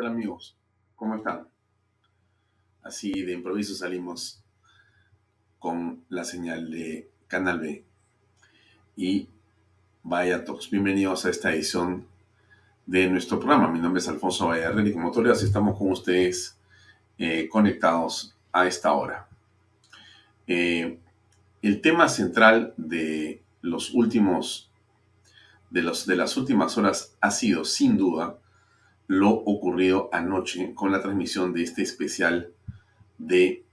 Hola amigos? ¿Cómo están? Así de improviso salimos con la señal de Canal B. Y vaya todos, bienvenidos a esta edición de nuestro programa. Mi nombre es Alfonso Vallarrel y como todos estamos con ustedes eh, conectados a esta hora. Eh, el tema central de los últimos de las últimas horas ha sido sin duda lo ocurrido anoche con la transmisión de este especial de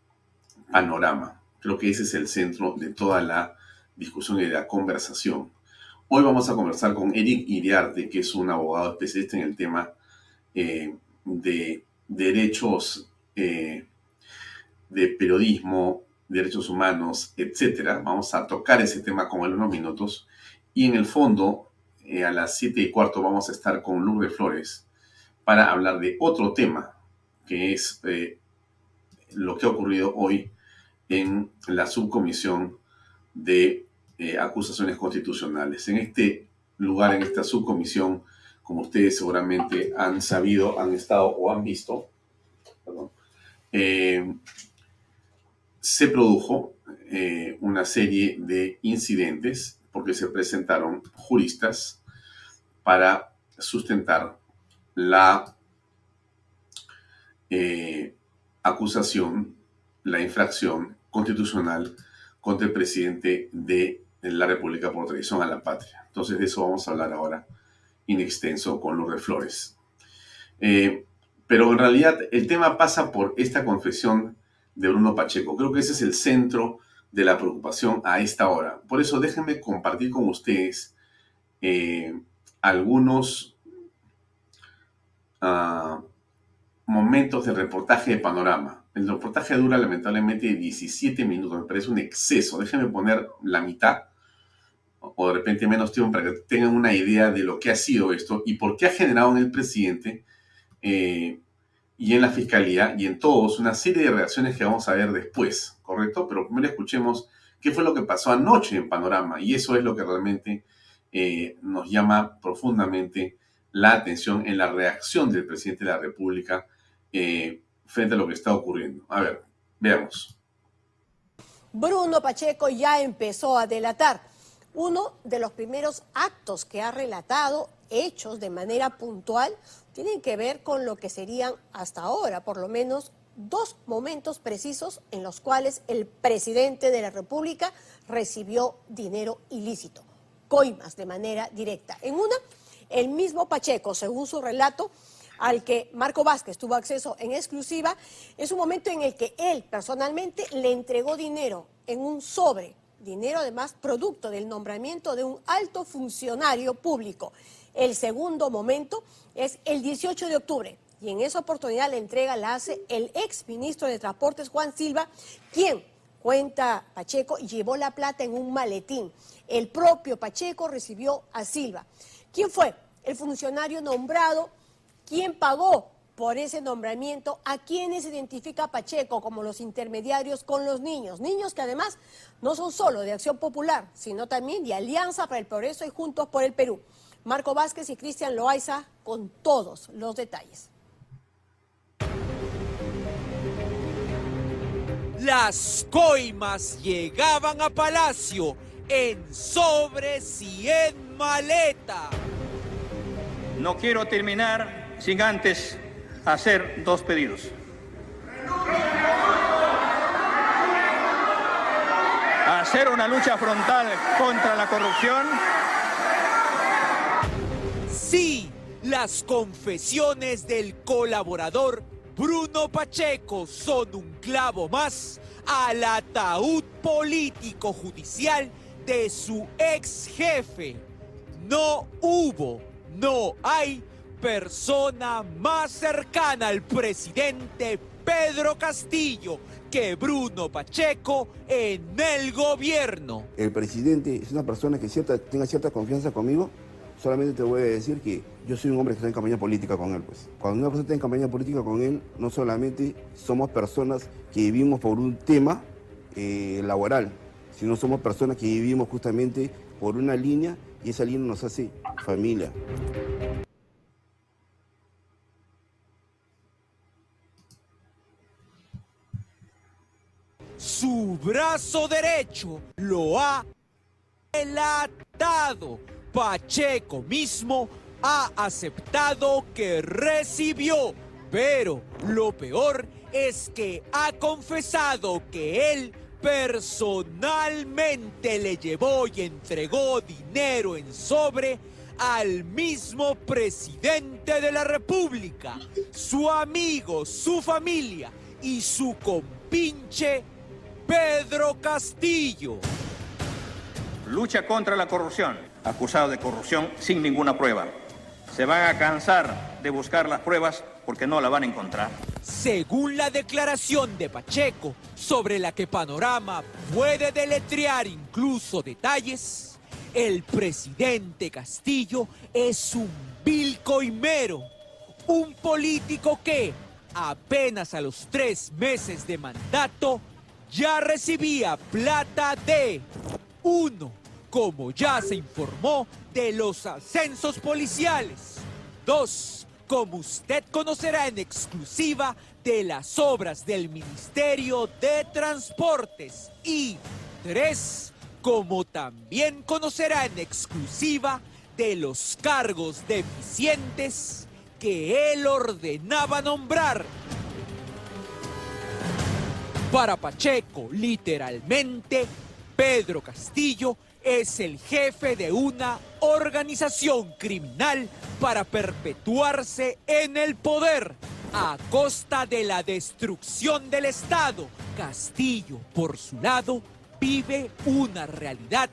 Panorama. Creo que ese es el centro de toda la discusión y de la conversación. Hoy vamos a conversar con Eric Iriarte, que es un abogado especialista en el tema eh, de derechos eh, de periodismo, derechos humanos, etc. Vamos a tocar ese tema con él unos minutos. Y en el fondo, eh, a las siete y cuarto, vamos a estar con Lourdes Flores, para hablar de otro tema, que es eh, lo que ha ocurrido hoy en la subcomisión de eh, acusaciones constitucionales. En este lugar, en esta subcomisión, como ustedes seguramente han sabido, han estado o han visto, eh, se produjo una serie de incidentes porque se presentaron juristas para sustentar la eh, acusación, la infracción constitucional contra el presidente de la República por traición a la patria. Entonces de eso vamos a hablar ahora in extenso con Lourdes Flores. Eh, pero en realidad el tema pasa por esta confesión de Bruno Pacheco. Creo que ese es el centro de la preocupación a esta hora. Por eso déjenme compartir con ustedes eh, algunos momentos de reportaje de panorama. El reportaje dura lamentablemente 17 minutos, me parece un exceso. Déjenme poner la mitad o de repente menos tiempo para que tengan una idea de lo que ha sido esto y por qué ha generado en el presidente eh, y en la fiscalía y en todos una serie de reacciones que vamos a ver después, ¿correcto? Pero primero escuchemos qué fue lo que pasó anoche en Panorama y eso es lo que realmente eh, nos llama profundamente la atención en la reacción del presidente de la República eh, frente a lo que está ocurriendo. A ver, veamos. Bruno Pacheco ya empezó a delatar. Uno de los primeros actos que ha relatado, hechos de manera puntual, tienen que ver con lo que serían hasta ahora, por lo menos, dos momentos precisos en los cuales el presidente de la República recibió dinero ilícito, coimas de manera directa. En una, el mismo Pacheco, según su relato, al que Marco Vázquez tuvo acceso en exclusiva, es un momento en el que él personalmente le entregó dinero en un sobre, dinero además producto del nombramiento de un alto funcionario público. El segundo momento es el 18 de octubre y en esa oportunidad la entrega la hace el ex ministro de Transportes Juan Silva, quien cuenta Pacheco llevó la plata en un maletín. El propio Pacheco recibió a Silva. ¿Quién fue? El funcionario nombrado. ¿Quién pagó por ese nombramiento? ¿A quiénes identifica Pacheco como los intermediarios con los niños? Niños que además no son solo de Acción Popular, sino también de Alianza para el Progreso y Juntos por el Perú. Marco Vázquez y Cristian Loaiza con todos los detalles. Las coimas llegaban a Palacio en sobres y en maleta. No quiero terminar sin antes hacer dos pedidos. Hacer una lucha frontal contra la corrupción. Sí, las confesiones del colaborador Bruno Pacheco son un clavo más al ataúd político judicial de su ex jefe. No hubo, no hay persona más cercana al presidente Pedro Castillo que Bruno Pacheco en el gobierno. El presidente es una persona que cierta, tenga cierta confianza conmigo. Solamente te voy a decir que yo soy un hombre que está en campaña política con él. Pues. Cuando una persona está en campaña política con él, no solamente somos personas que vivimos por un tema eh, laboral, si no somos personas que vivimos justamente por una línea y ese aliento nos hace familia. Su brazo derecho lo ha relatado. Pacheco mismo ha aceptado que recibió, pero lo peor es que ha confesado que él personalmente le llevó y entregó dinero en sobre al mismo presidente de la República, su amigo, su familia y su compinche Pedro Castillo. Lucha contra la corrupción, acusado de corrupción sin ninguna prueba. Se van a cansar de buscar las pruebas porque no la van a encontrar. Según la declaración de Pacheco, sobre la que Panorama puede deletrear incluso detalles, el presidente Castillo es un vil coimero, un político que, apenas a los tres meses de mandato, ya recibía plata de uno, como ya se informó, de los ascensos policiales. Dos, como usted conocerá en exclusiva, de las obras del Ministerio de Transportes. Y tres, como también conocerá en exclusiva, de los cargos deficientes que él ordenaba nombrar. Para Pacheco, literalmente, Pedro Castillo es el jefe de una organización criminal para perpetuarse en el poder a costa de la destrucción del Estado. Castillo, por su lado, vive una realidad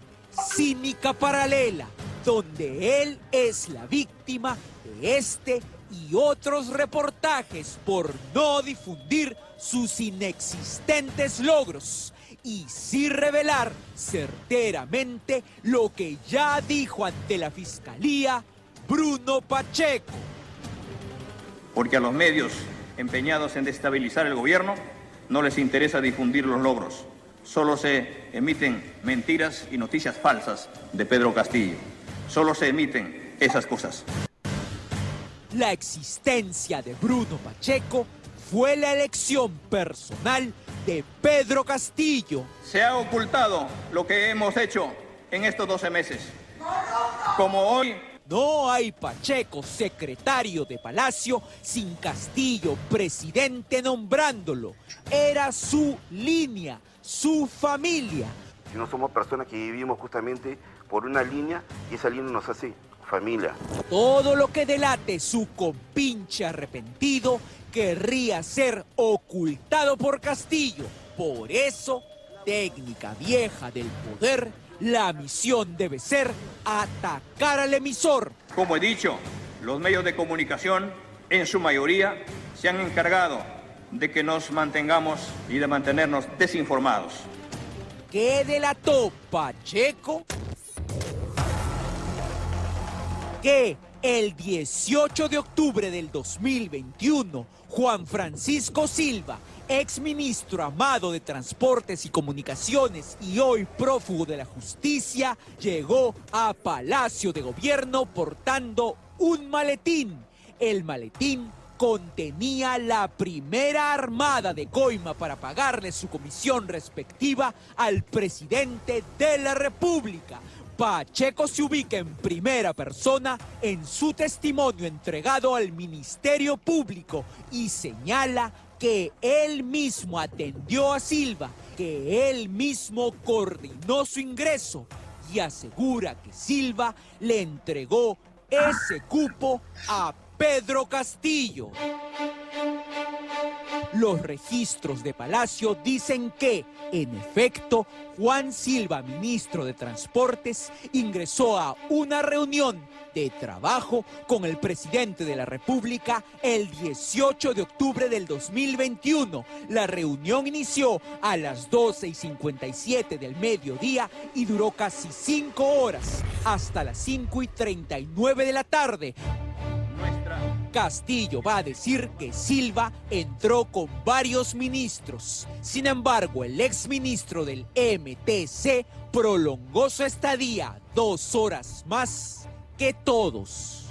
cínica paralela, donde él es la víctima de este y otros reportajes por no difundir sus inexistentes logros y sí revelar certeramente lo que ya dijo ante la Fiscalía Bruno Pacheco. Porque a los medios empeñados en destabilizar el gobierno no les interesa difundir los logros. Solo se emiten mentiras y noticias falsas de Pedro Castillo. Solo se emiten esas cosas. La existencia de Bruno Pacheco fue la elección personal de Pedro Castillo. Se ha ocultado lo que hemos hecho en estos 12 meses. Como hoy... No hay Pacheco, secretario de Palacio, sin Castillo, presidente nombrándolo. Era su línea, su familia. Si no somos personas que vivimos justamente por una línea y esa línea nos hace familia. Todo lo que delate su compinche arrepentido querría ser ocultado por Castillo. Por eso, técnica vieja del poder, la misión debe ser atacar al emisor. Como he dicho, los medios de comunicación, en su mayoría, se han encargado de que nos mantengamos y de mantenernos desinformados. ¿Qué delató Pacheco? Que el 18 de octubre del 2021, Juan Francisco Silva, ex ministro amado de Transportes y Comunicaciones y hoy prófugo de la justicia, llegó a Palacio de Gobierno portando un maletín. El maletín contenía la primera armada de coima para pagarle su comisión respectiva al presidente de la República. Pacheco se ubica en primera persona en su testimonio entregado al Ministerio Público y señala que él mismo atendió a Silva, que él mismo coordinó su ingreso y asegura que Silva le entregó ese cupo a Pedro Castillo. Los registros de Palacio dicen que, en efecto, Juan Silva, ministro de Transportes, ingresó a una reunión de trabajo con el presidente de la República el 18 de octubre del 2021. La reunión inició a las 12 y 57 del mediodía y duró casi cinco horas, hasta las 5 y 39 de la tarde. Castillo va a decir que Silva entró con varios ministros. Sin embargo, el exministro del MTC prolongó su estadía dos horas más que todos.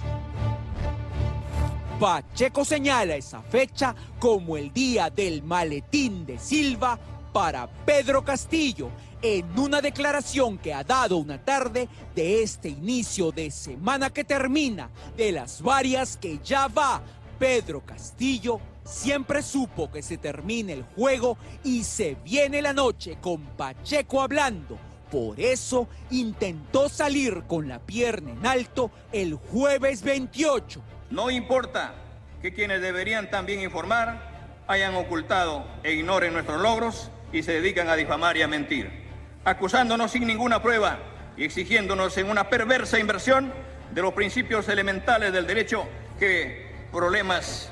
Pacheco señala esa fecha como el día del maletín de Silva para Pedro Castillo en una declaración que ha dado una tarde de este inicio de semana que termina, de las varias que ya va. Pedro Castillo siempre supo que se termine el juego y se viene la noche con Pacheco hablando. Por eso intentó salir con la pierna en alto el jueves 28. No importa que quienes deberían también informar hayan ocultado e ignoren nuestros logros y se dedican a difamar y a mentir, acusándonos sin ninguna prueba y exigiéndonos en una perversa inversión de los principios elementales del derecho que problemas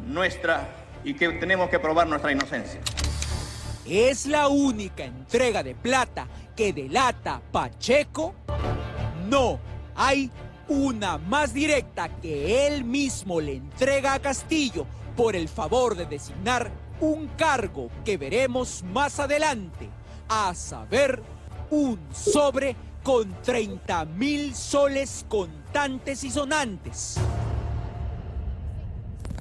nuestra y que tenemos que probar nuestra inocencia. ¿Es la única entrega de plata que delata Pacheco? No, hay una más directa que él mismo le entrega a Castillo por el favor de designar un cargo que veremos más adelante, a saber, un sobre con 30 mil soles contantes y sonantes.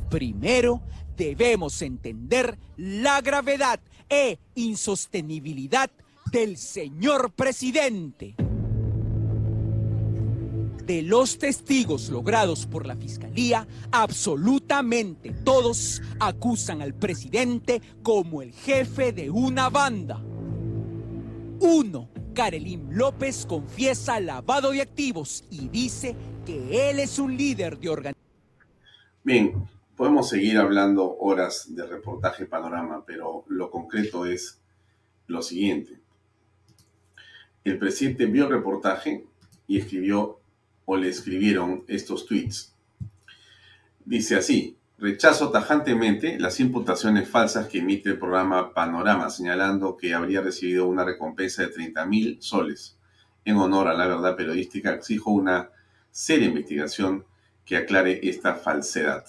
Primero, debemos entender la gravedad e insostenibilidad del señor presidente de los testigos logrados por la Fiscalía, absolutamente todos acusan al presidente como el jefe de una banda. Uno, Karelim López confiesa lavado de activos y dice que él es un líder de organización. Bien, podemos seguir hablando horas de reportaje panorama, pero lo concreto es lo siguiente. El presidente vio el reportaje y escribió o le escribieron estos tweets. Dice así, rechazo tajantemente las imputaciones falsas que emite el programa Panorama, señalando que habría recibido una recompensa de 30 mil soles. En honor a la verdad periodística, exijo una seria investigación que aclare esta falsedad.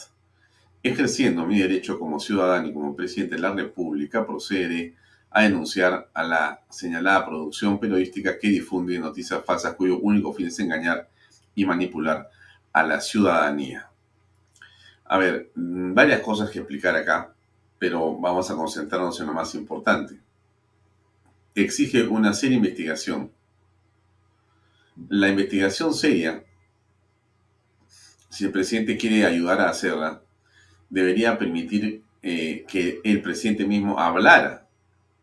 Ejerciendo mi derecho como ciudadano y como presidente de la República, procede a denunciar a la señalada producción periodística que difunde noticias falsas cuyo único fin es engañar y manipular a la ciudadanía. A ver, mm, varias cosas que explicar acá, pero vamos a concentrarnos en lo más importante. Exige una seria investigación. La investigación seria, si el presidente quiere ayudar a hacerla, debería permitir eh, que el presidente mismo hablara.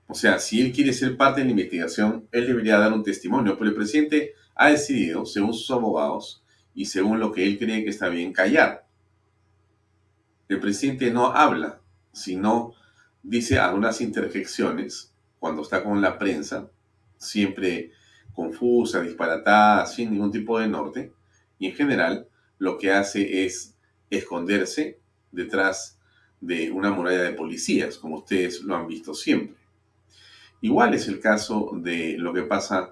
O sea, si él quiere ser parte de la investigación, él debería dar un testimonio, pero el presidente ha decidido, según sus abogados y según lo que él cree que está bien, callar. El presidente no habla, sino dice algunas interjecciones cuando está con la prensa, siempre confusa, disparatada, sin ningún tipo de norte, y en general lo que hace es esconderse detrás de una muralla de policías, como ustedes lo han visto siempre. Igual es el caso de lo que pasa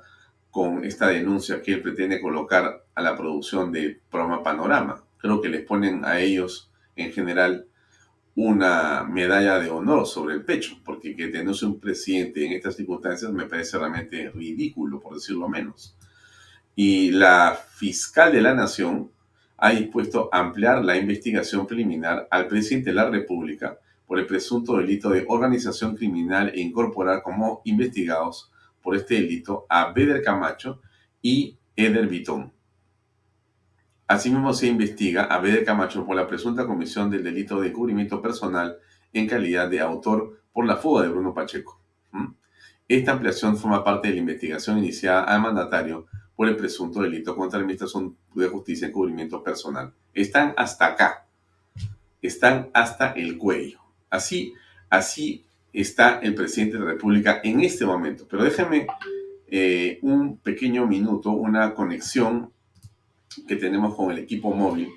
con esta denuncia que él pretende colocar a la producción de programa Panorama. Creo que les ponen a ellos en general una medalla de honor sobre el pecho, porque que denuncie un presidente en estas circunstancias me parece realmente ridículo, por decirlo menos. Y la fiscal de la Nación ha dispuesto ampliar la investigación preliminar al presidente de la República por el presunto delito de organización criminal e incorporar como investigados por este delito a Beder Camacho y Eder Vitón. Asimismo, se investiga a Beder Camacho por la presunta comisión del delito de cubrimiento personal en calidad de autor por la fuga de Bruno Pacheco. ¿Mm? Esta ampliación forma parte de la investigación iniciada al mandatario por el presunto delito contra la Administración de Justicia en cubrimiento personal. Están hasta acá. Están hasta el cuello. Así, así está el presidente de la República en este momento. Pero déjenme eh, un pequeño minuto, una conexión que tenemos con el equipo móvil,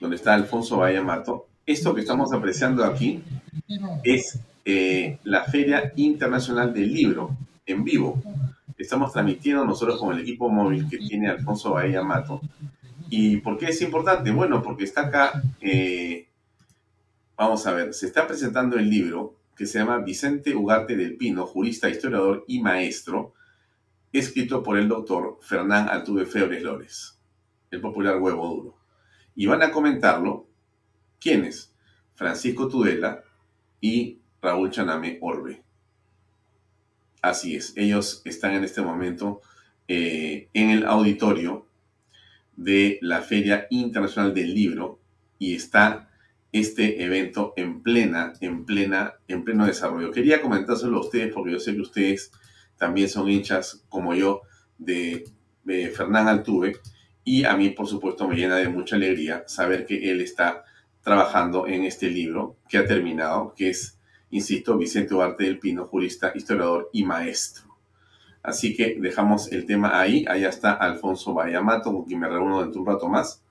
donde está Alfonso Mato. Esto que estamos apreciando aquí es eh, la Feria Internacional del Libro en vivo. Estamos transmitiendo nosotros con el equipo móvil que tiene Alfonso Bahía Mato. ¿Y por qué es importante? Bueno, porque está acá, eh, vamos a ver, se está presentando el libro que se llama Vicente Ugarte del Pino, jurista, historiador y maestro, escrito por el doctor Fernán Altuve Febres Lores, el popular huevo duro. Y van a comentarlo, ¿quiénes? Francisco Tudela y Raúl Chaname Orbe. Así es, ellos están en este momento eh, en el auditorio de la Feria Internacional del Libro y está este evento en plena, en plena, en pleno desarrollo. Quería comentárselo a ustedes porque yo sé que ustedes también son hinchas como yo de, de Fernán Altuve y a mí, por supuesto, me llena de mucha alegría saber que él está trabajando en este libro que ha terminado, que es insisto, Vicente Duarte del Pino, jurista, historiador y maestro. Así que dejamos el tema ahí. Allá está Alfonso Bayamato, con quien me reúno dentro de un rato más.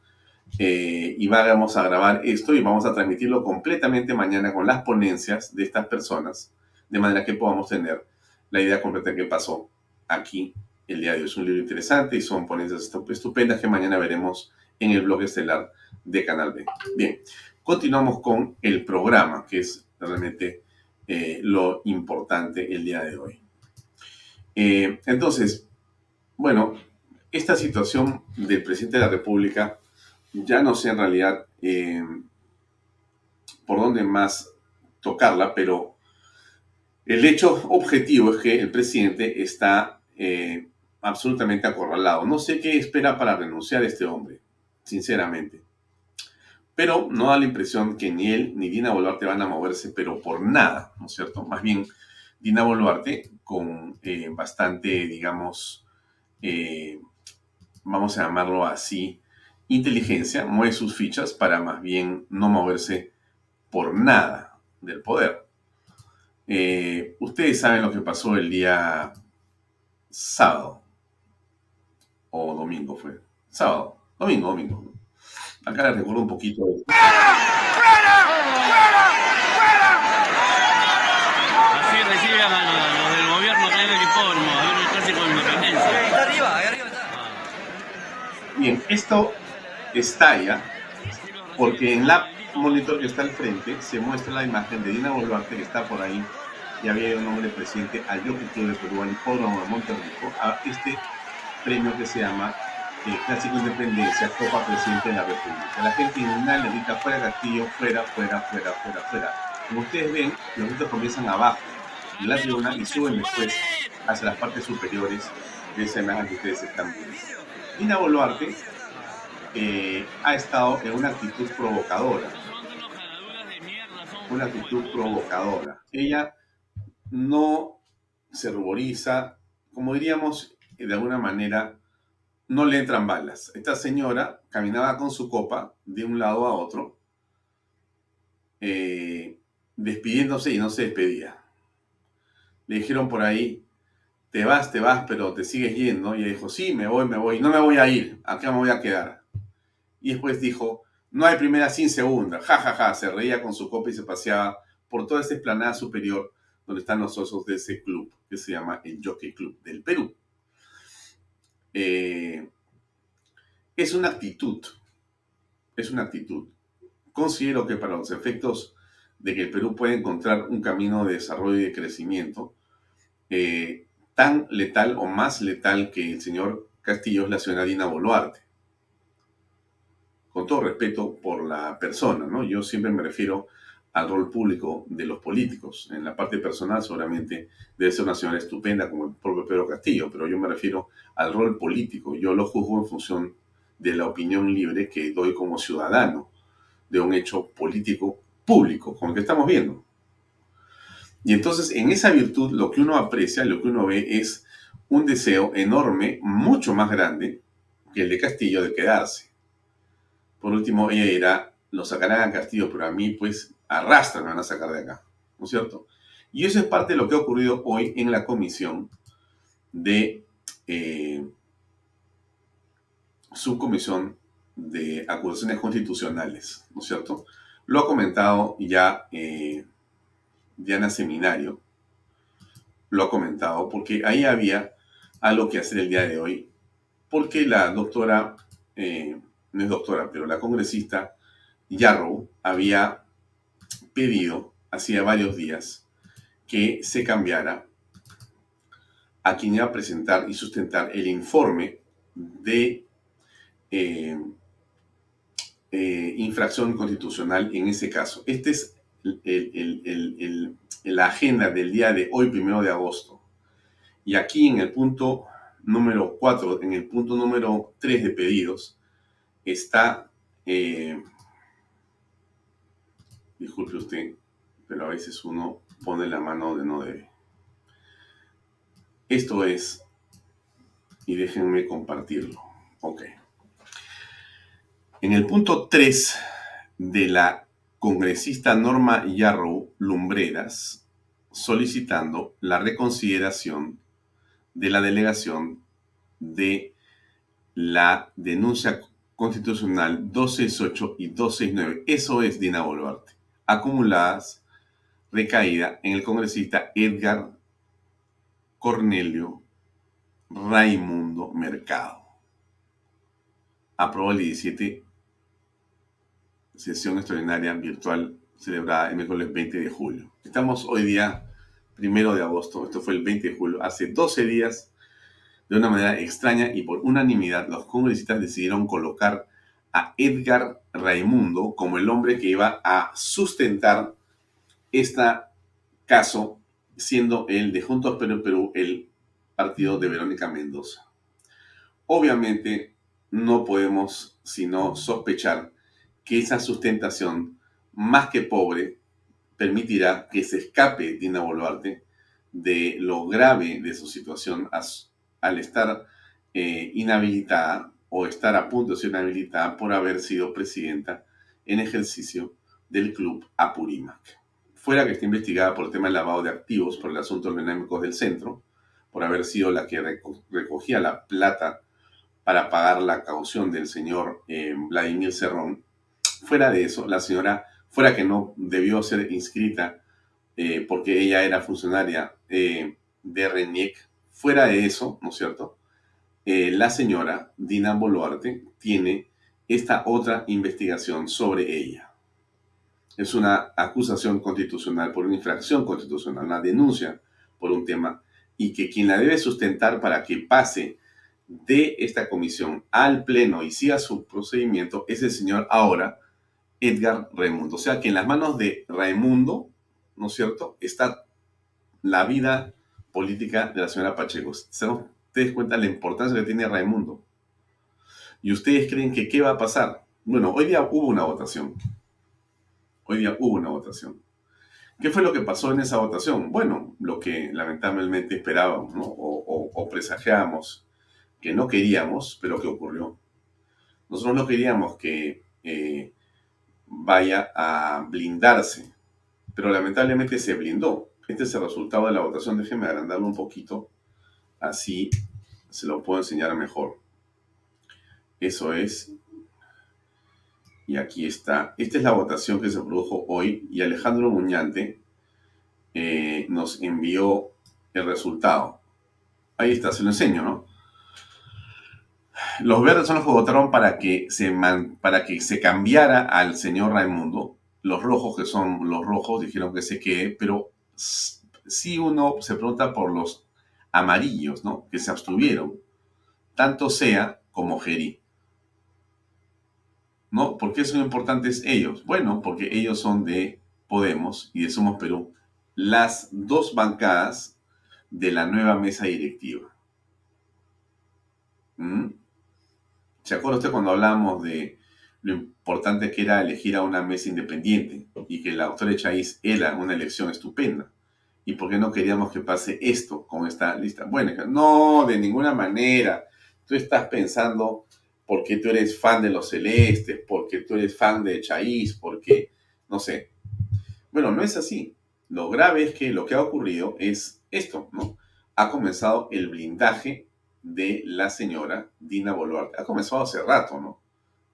Eh, y vamos a grabar esto y vamos a transmitirlo completamente mañana con las ponencias de estas personas, de manera que podamos tener la idea completa de qué pasó aquí el día de hoy. Es un libro interesante y son ponencias estupendas que mañana veremos en el blog estelar de Canal B. Bien, continuamos con el programa, que es realmente eh, lo importante el día de hoy. Eh, entonces, bueno, esta situación del presidente de la República, ya no sé en realidad eh, por dónde más tocarla, pero el hecho objetivo es que el presidente está absolutamente acorralado. No sé qué espera para renunciar este hombre, sinceramente. Pero no da la impresión que ni él ni Dina Boluarte van a moverse, pero por nada, ¿no es cierto? Más bien, Dina Boluarte, con eh, bastante, digamos, eh, vamos a llamarlo así, inteligencia, mueve sus fichas para más bien no moverse por nada del poder. Eh, ustedes saben lo que pasó el día sábado o domingo fue. Sábado, domingo, domingo. Acá les recuerdo un poquito de... ¡Fuera! ¡Fuera! ¡Fuera! ¡Fuera! Así reciben a los, del gobierno que hay el hipódromo, a ver casi con independencia. Está arriba, ahí arriba está. Bien, esto estalla porque en la monitor que está al frente se muestra la imagen de Dina Boluarte que está por ahí y había un nombre presidente al Jockey Club de Perú, al hipódromo de Monterrico, a este premio que se llama eh, Clásico Independencia, Copa Presidente de la República. La gente indignada le grita fuera Castillo, fuera, fuera, fuera, fuera, fuera. Como ustedes ven, los gritos comienzan abajo, en la tribuna, y suben después hacia las partes superiores de esa imagen que ustedes están viendo. Dina Boluarte eh, ha estado en una actitud provocadora. Una actitud provocadora. Ella no se ruboriza, como diríamos de alguna manera, no le entran balas. Esta señora caminaba con su copa de un lado a otro, eh, despidiéndose y no se despedía. Le dijeron por ahí, te vas, te vas, pero te sigues yendo. Y ella dijo, sí, me voy, me voy, no me voy a ir, acá me voy a quedar. Y después dijo, no hay primera sin segunda, ja, ja, ja, se reía con su copa y se paseaba por toda esa esplanada superior donde están los osos de ese club, que se llama el Jockey Club del Perú. Eh, es una actitud, es una actitud. Considero que para los efectos de que el Perú pueda encontrar un camino de desarrollo y de crecimiento, eh, tan letal o más letal que el señor Castillo es la señora Dina Boluarte. Con todo respeto por la persona, ¿no? Yo siempre me refiero al rol público de los políticos. En la parte personal seguramente debe ser una señora estupenda como el propio Pedro Castillo, pero yo me refiero al rol político. Yo lo juzgo en función de la opinión libre que doy como ciudadano de un hecho político público, como el que estamos viendo. Y entonces en esa virtud lo que uno aprecia, lo que uno ve es un deseo enorme, mucho más grande que el de Castillo de quedarse. Por último, ella dirá, lo sacarán a Castillo, pero a mí pues arrastran, me van a sacar de acá, ¿no es cierto? Y eso es parte de lo que ha ocurrido hoy en la comisión de eh, subcomisión de acusaciones constitucionales, ¿no es cierto? Lo ha comentado ya eh, Diana Seminario, lo ha comentado, porque ahí había algo que hacer el día de hoy, porque la doctora, eh, no es doctora, pero la congresista Yarrow había pedido hacía varios días que se cambiara a quien iba a presentar y sustentar el informe de eh, eh, infracción constitucional en ese caso. Esta es la agenda del día de hoy, primero de agosto. Y aquí en el punto número 4, en el punto número 3 de pedidos, está, eh, disculpe usted, pero a veces uno pone la mano donde no debe. Esto es, y déjenme compartirlo. Ok. En el punto 3 de la congresista Norma Yarrow Lumbreras, solicitando la reconsideración de la delegación de la denuncia constitucional 268 y 269. Eso es Dina Boluarte. Acumuladas, recaída en el congresista Edgar Cornelio Raimundo Mercado. Aprobó el 17 sesión extraordinaria virtual celebrada el miércoles 20 de julio. Estamos hoy día, primero de agosto, esto fue el 20 de julio, hace 12 días, de una manera extraña y por unanimidad, los congresistas decidieron colocar a Edgar Raimundo como el hombre que iba a sustentar este caso, siendo el de Juntos Perú Perú el partido de Verónica Mendoza. Obviamente no podemos sino sospechar que esa sustentación, más que pobre, permitirá que se escape Dina Boluarte de lo grave de su situación al estar eh, inhabilitada o estar a punto de ser inhabilitada por haber sido presidenta en ejercicio del club Apurímac. Fuera que esté investigada por el tema del lavado de activos por el asunto económicos del centro, por haber sido la que recogía la plata para pagar la caución del señor eh, Vladimir Cerrón, Fuera de eso, la señora, fuera que no debió ser inscrita eh, porque ella era funcionaria eh, de RENIEC, fuera de eso, ¿no es cierto? Eh, la señora Dina Boluarte tiene esta otra investigación sobre ella. Es una acusación constitucional por una infracción constitucional, una denuncia por un tema, y que quien la debe sustentar para que pase de esta comisión al pleno y siga su procedimiento es el señor ahora Edgar Raimundo. O sea que en las manos de Raimundo, ¿no es cierto?, está la vida política de la señora Pacheco. ¿Se dan ustedes cuenta la importancia que tiene Raimundo? ¿Y ustedes creen que qué va a pasar? Bueno, hoy día hubo una votación. Hoy día hubo una votación. ¿Qué fue lo que pasó en esa votación? Bueno, lo que lamentablemente esperábamos ¿no? o, o, presagiábamos que no queríamos, pero que ocurrió. Nosotros no queríamos que eh, vaya a blindarse. Pero lamentablemente se blindó. Este es el resultado de la votación. Déjenme agrandarlo un poquito. Así se lo puedo enseñar mejor. Eso es. Y aquí está. Esta es la votación que se produjo hoy. Y Alejandro Muñante eh, nos envió el resultado. Ahí está, se lo enseño, ¿no? Los verdes son los que votaron para que se, para que se cambiara al señor Raimundo. Los rojos, que son los rojos, dijeron que se quede, pero si uno se pregunta por los amarillos, ¿no? Que se abstuvieron, tanto sea como Geri. ¿No? ¿Por qué son importantes ellos? Bueno, porque ellos son de Podemos y de Somos Perú, las dos bancadas de la nueva mesa directiva. ¿Mm? ¿Se acuerda usted cuando hablamos de lo importante que era elegir a una mesa independiente y que la doctora Chaiz era una elección estupenda? ¿Y por qué no queríamos que pase esto con esta lista? Bueno, no, de ninguna manera. Tú estás pensando porque tú eres fan de los celestes, porque tú eres fan de Chaiz, porque, no sé. Bueno, no es así. Lo grave es que lo que ha ocurrido es esto, ¿no? Ha comenzado el blindaje de la señora Dina Boluarte. Ha comenzado hace rato, ¿no?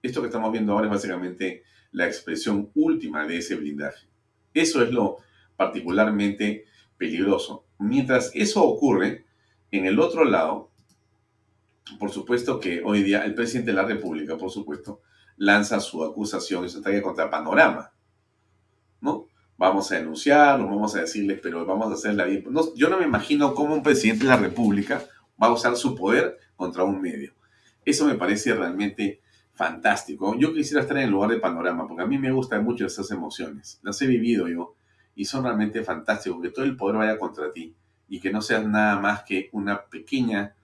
Esto que estamos viendo ahora es básicamente la expresión última de ese blindaje. Eso es lo particularmente peligroso. Mientras eso ocurre, en el otro lado, por supuesto que hoy día el presidente de la República, por supuesto, lanza su acusación y su ataque contra Panorama. ¿No? Vamos a denunciarlo, vamos a decirles, pero vamos a hacer la vida. yo no me imagino cómo un presidente de la República va a usar su poder contra un medio. Eso me parece realmente fantástico. Yo quisiera estar en el lugar de Panorama, porque a mí me gustan mucho esas emociones. Las he vivido yo y son realmente fantásticos, que todo el poder vaya contra ti y que no seas nada más que una pequeña,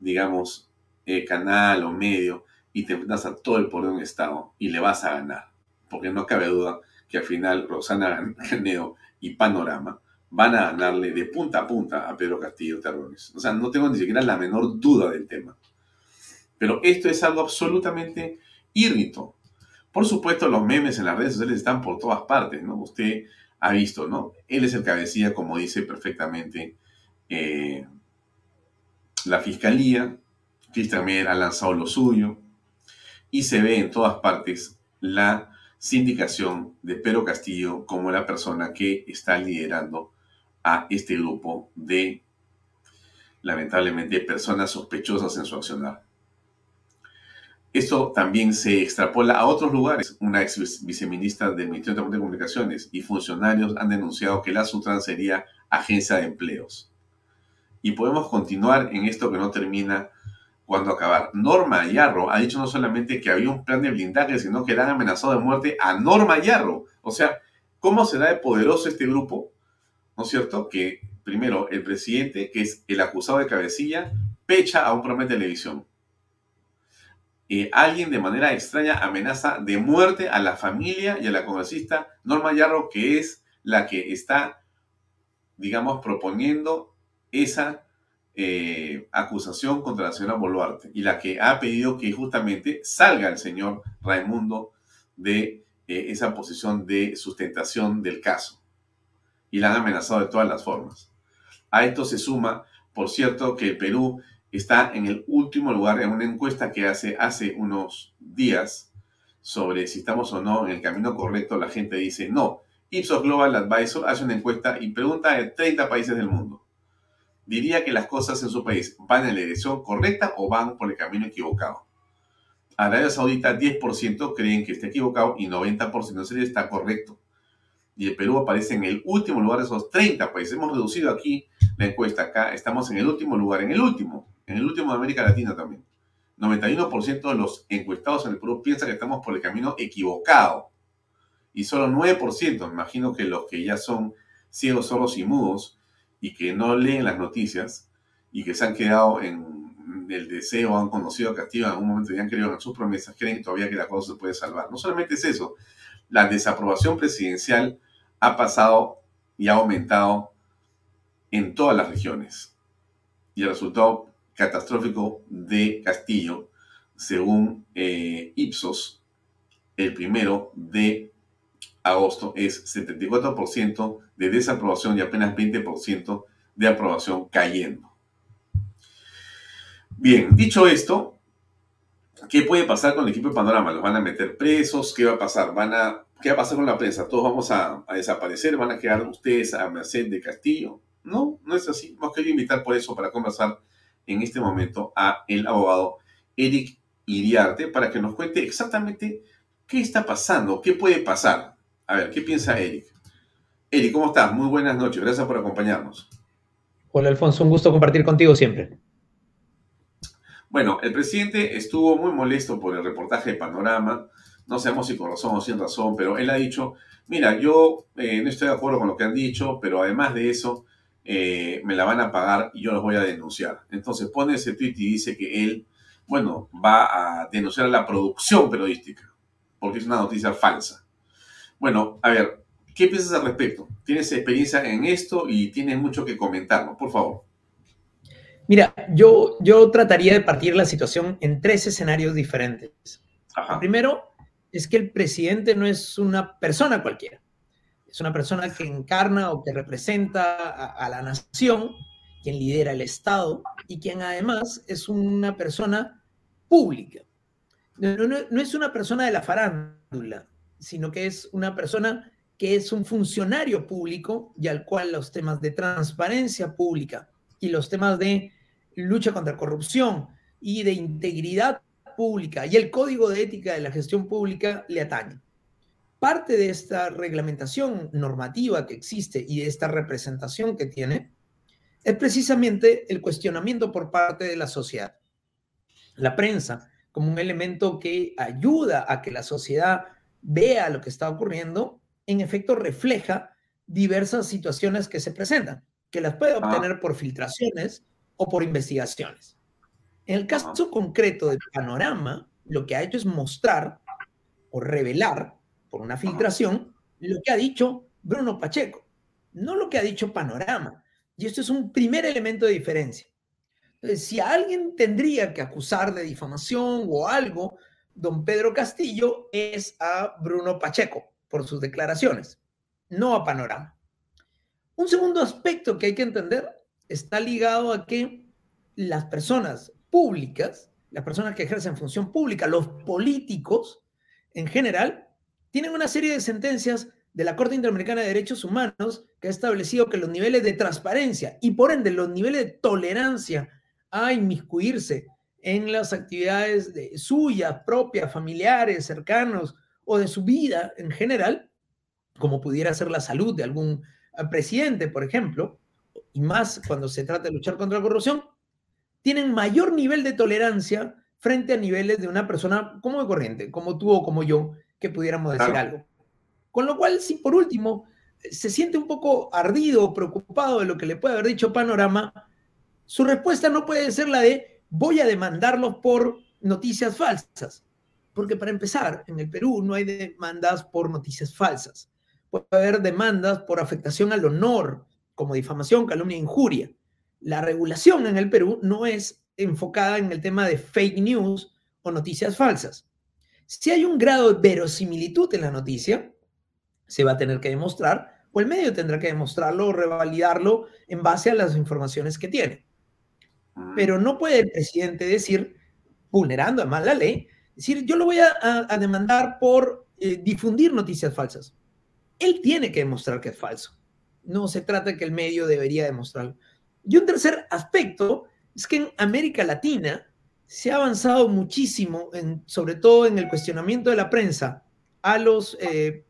digamos, eh, canal o medio y te enfrentas a todo el poder de un Estado y le vas a ganar. Porque no cabe duda que al final Rosana Canedo y Panorama van a ganarle de punta a punta a Pedro Castillo Terrones. O sea, no tengo ni siquiera la menor duda del tema. Pero esto es algo absolutamente írrito. Por supuesto, los memes en las redes sociales están por todas partes, ¿no? Usted ha visto, ¿no? Él es el cabecilla, como dice perfectamente eh, la fiscalía. Cristian Mer ha lanzado lo suyo. Y se ve en todas partes la sindicación de Pedro Castillo como la persona que está liderando a este grupo de, lamentablemente, personas sospechosas en su accionar. Esto también se extrapola a otros lugares. Una ex viceministra del Ministerio de Comunicaciones y funcionarios han denunciado que la Sutran sería agencia de empleos. Y podemos continuar en esto que no termina cuando acabar. Norma Yarro ha dicho no solamente que había un plan de blindaje, sino que le han amenazado de muerte a Norma Yarro. O sea, ¿cómo será de poderoso este grupo? ¿No es cierto? Que primero el presidente, que es el acusado de cabecilla, pecha a un programa de televisión eh, alguien de manera extraña amenaza de muerte a la familia y a la congresista Norma Yarro, que es la que está, digamos, proponiendo esa eh, acusación contra la señora Boluarte y la que ha pedido que justamente salga el señor Raimundo de eh, esa posición de sustentación del caso. Y la han amenazado de todas las formas. A esto se suma, por cierto, que Perú está en el último lugar en una encuesta que hace hace unos días sobre si estamos o no en el camino correcto. La gente dice no. Ipsos Global Advisor hace una encuesta y pregunta a 30 países del mundo. Diría que las cosas en su país van en la dirección correcta o van por el camino equivocado. Arabia Saudita 10% creen que está equivocado y 90% sería está correcto. Y el Perú aparece en el último lugar de esos 30 países. Hemos reducido aquí la encuesta. Acá estamos en el último lugar, en el último en el último de América Latina también. 91% de los encuestados en el Perú piensan que estamos por el camino equivocado. Y solo 9%, me imagino que los que ya son ciegos, sordos y mudos y que no leen las noticias y que se han quedado en el deseo, han conocido a Castillo en algún momento y han creído en sus promesas, creen todavía que la cosa se puede salvar. No solamente es eso, la desaprobación presidencial ha pasado y ha aumentado en todas las regiones. Y el resultado catastrófico de Castillo, según eh, Ipsos, el primero de agosto es 74% de desaprobación y apenas 20% de aprobación cayendo. Bien, dicho esto, ¿qué puede pasar con el equipo de Panorama? ¿Los van a meter presos? ¿Qué va a pasar? ¿Van a, ¿Qué va a pasar con la prensa? ¿Todos vamos a, desaparecer? ¿Van a quedar ustedes a merced de Castillo? No, no es así. Hemos querido invitar por eso para conversar en este momento a el abogado Eric Iriarte para que nos cuente exactamente qué está pasando, qué puede pasar. A ver, ¿qué piensa Eric? Eric, ¿cómo estás? Muy buenas noches, gracias por acompañarnos. Hola Alfonso, un gusto compartir contigo siempre. Bueno, el presidente estuvo muy molesto por el reportaje de Panorama, no sabemos si con razón o sin razón, pero él ha dicho, mira, yo eh, no estoy de acuerdo con lo que han dicho, pero además de eso, eh, me la van a pagar y yo los voy a denunciar. Entonces pone ese tweet y dice que él, bueno, va a denunciar la producción periodística, porque es una noticia falsa. Bueno, a ver, ¿qué piensas al respecto? ¿Tienes experiencia en esto y tienes mucho que comentarnos? Por favor. Mira, yo, yo trataría de partir la situación en tres escenarios diferentes. El primero es que el presidente no es una persona cualquiera es una persona que encarna o que representa a, la nación, quien lidera el Estado y quien además es una persona pública. No, es una persona de la farándula, sino que es una persona que es un funcionario público y al cual los temas de transparencia pública y los temas de lucha contra corrupción y de integridad pública y el código de ética de la gestión pública le atañen. Parte de esta reglamentación normativa que existe y de esta representación que tiene es precisamente el cuestionamiento por parte de la sociedad. La prensa, como un elemento que ayuda a que la sociedad vea lo que está ocurriendo, en efecto refleja diversas situaciones que se presentan. que las puede obtener por filtraciones o por investigaciones. En el caso concreto del panorama, lo que ha hecho es mostrar o revelar por una filtración lo que ha dicho Bruno Pacheco, no lo que ha dicho Panorama. Y esto es un primer elemento de diferencia. Entonces, si alguien tendría que acusar de difamación o algo, don Pedro Castillo es a Bruno Pacheco por sus declaraciones, no a Panorama. Un segundo aspecto que hay que entender está ligado a que las personas públicas, las personas que ejercen función pública, los políticos en general, tienen una serie de sentencias de la Corte Interamericana de Derechos Humanos que ha establecido que los niveles de transparencia y por ende los niveles de tolerancia a inmiscuirse en las actividades de suyas, propias, familiares, cercanos o de su vida en general, como pudiera ser la salud de algún eh, presidente, por ejemplo, y más cuando se trata de luchar contra la corrupción, tienen mayor nivel de tolerancia frente a niveles de una persona como de corriente, como tú o como yo, que pudiéramos decir algo. Con lo cual, si por último se siente un poco ardido o preocupado de lo que le puede haber dicho Panorama, su respuesta no puede ser la de voy a demandarlos por noticias falsas. Porque para empezar, en el Perú no hay demandas por noticias falsas. Puede haber demandas por afectación al honor, como difamación, calumnia e injuria. La regulación en el Perú no es enfocada en el tema de fake news o noticias falsas. Si hay un grado de verosimilitud en la noticia, se va a tener que demostrar, o el medio tendrá que demostrarlo o revalidarlo en base a las informaciones que tiene. Mm. Pero no puede el presidente decir, vulnerando además la ley, decir, yo lo voy a, demandar por eh, difundir noticias falsas. Él tiene que demostrar que es falso. No se trata de que el medio debería demostrarlo. Y un tercer aspecto es que en América Latina se ha avanzado muchísimo, sobre todo en el cuestionamiento de la prensa a los, eh,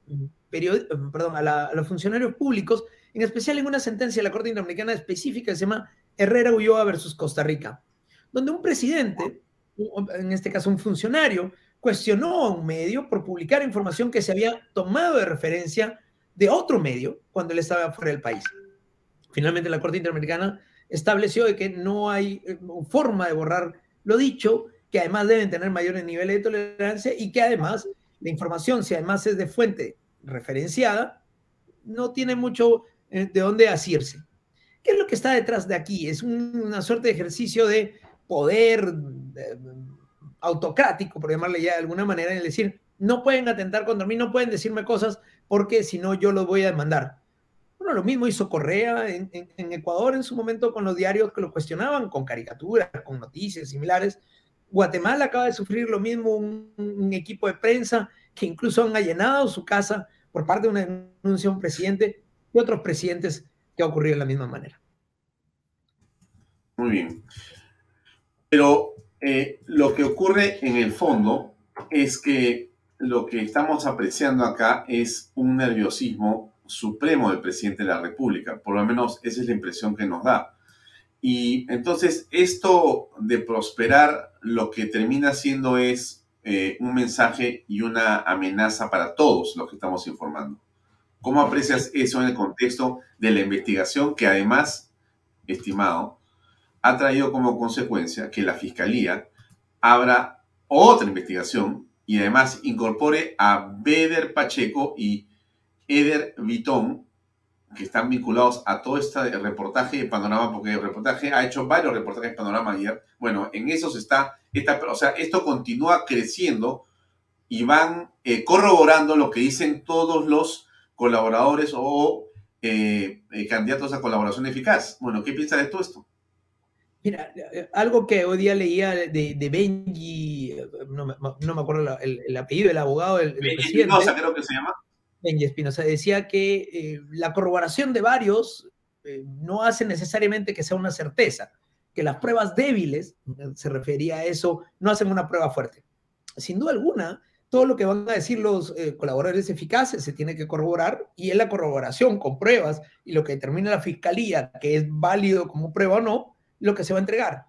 perdón, a, los funcionarios públicos, en especial en una sentencia de la Corte Interamericana específica que se llama Herrera Ulloa versus Costa Rica, donde un presidente, en este caso un funcionario, cuestionó a un medio por publicar información que se había tomado de referencia de otro medio cuando él estaba fuera del país. Finalmente, la Corte Interamericana estableció de que no hay eh, forma de borrar lo dicho, que además deben tener mayores niveles de tolerancia y que además la información, si además es de fuente referenciada, no tiene mucho eh, de dónde asirse. ¿Qué es lo que está detrás de aquí? Es una suerte de ejercicio de poder autocrático, por llamarle ya de alguna manera, en decir, no pueden atentar contra mí, no pueden decirme cosas porque si no yo los voy a demandar. Bueno, lo mismo hizo Correa en, Ecuador en su momento con los diarios que lo cuestionaban, con caricaturas, con noticias similares. Guatemala acaba de sufrir lo mismo, un, equipo de prensa que incluso han allanado su casa por parte de una denuncia de un presidente y otros presidentes que ha ocurrido de la misma manera. Muy bien. Pero eh, lo que ocurre en el fondo es que lo que estamos apreciando acá es un nerviosismo supremo del presidente de la República. Por lo menos esa es la impresión que nos da. Y entonces esto de prosperar lo que termina siendo es eh, un mensaje y una amenaza para todos los que estamos informando. ¿Cómo aprecias eso en el contexto de la investigación que además, estimado, ha traído como consecuencia que la Fiscalía abra otra investigación y además incorpore a Beder Pacheco y Eder Vitón, que están vinculados a todo este reportaje de Panorama, porque el reportaje ha hecho varios reportajes de Panorama ayer. Bueno, en esos está, esta, o sea, esto continúa creciendo y van eh, corroborando lo que dicen todos los colaboradores o eh, eh, candidatos a colaboración eficaz. Bueno, ¿qué piensa de todo esto? Mira, algo que hoy día leía de, Benji, no, me acuerdo el, apellido del abogado del, presidente. creo que se llama. Benji Espinosa decía que eh, la corroboración de varios no hace necesariamente que sea una certeza, que las pruebas débiles, se refería a eso, no hacen una prueba fuerte. Sin duda alguna, todo lo que van a decir los eh, colaboradores eficaces se tiene que corroborar y en la corroboración con pruebas y lo que determina la fiscalía que es válido como prueba o no, lo que se va a entregar.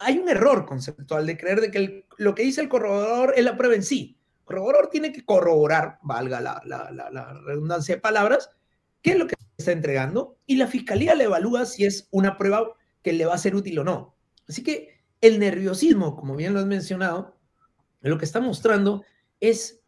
Hay un error conceptual de creer de que lo que dice el corroborador es la prueba en sí. El corroborador tiene que corroborar, valga la, la redundancia de palabras, qué es lo que está entregando y la fiscalía le evalúa si es una prueba que le va a ser útil o no. Así que el nerviosismo, como bien lo has mencionado, lo que está mostrando es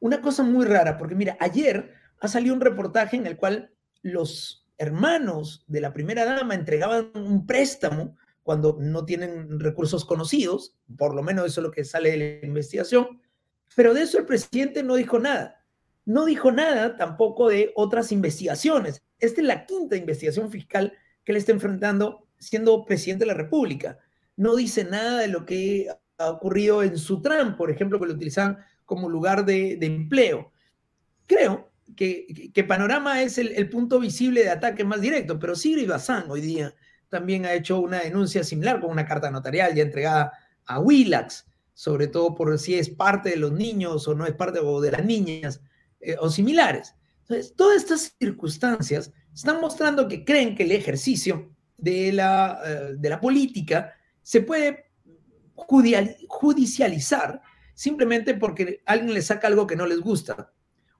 una cosa muy rara, porque mira, ayer ha salido un reportaje en el cual los hermanos de la primera dama entregaban un préstamo cuando no tienen recursos conocidos, por lo menos eso es lo que sale de la investigación, pero de eso el presidente no dijo nada. No dijo nada tampoco de otras investigaciones. Esta es la quinta investigación fiscal que le está enfrentando siendo presidente de la República. No dice nada de lo que ha ocurrido en Sutran, por ejemplo, que lo utilizan como lugar de, empleo. Creo que, Panorama es el, punto visible de ataque más directo, pero Sigrid Bazán hoy día también ha hecho una denuncia similar con una carta notarial ya entregada a Willax, sobre todo por si es parte de los niños o no es parte de las niñas eh, o similares. Entonces, todas estas circunstancias están mostrando que creen que el ejercicio de la, eh, de la política se puede judicializar simplemente porque alguien le saca algo que no les gusta.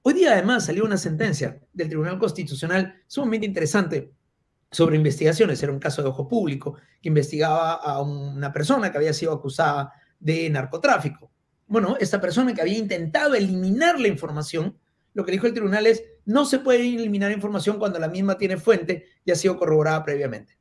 Hoy día además salió una sentencia del Tribunal Constitucional sumamente interesante sobre investigaciones. Era un caso de ojo público que investigaba a una persona que había sido acusada de narcotráfico. Bueno, esta persona que había intentado eliminar la información, lo que dijo el tribunal es, no se puede eliminar información cuando la misma tiene fuente y ha sido corroborada previamente.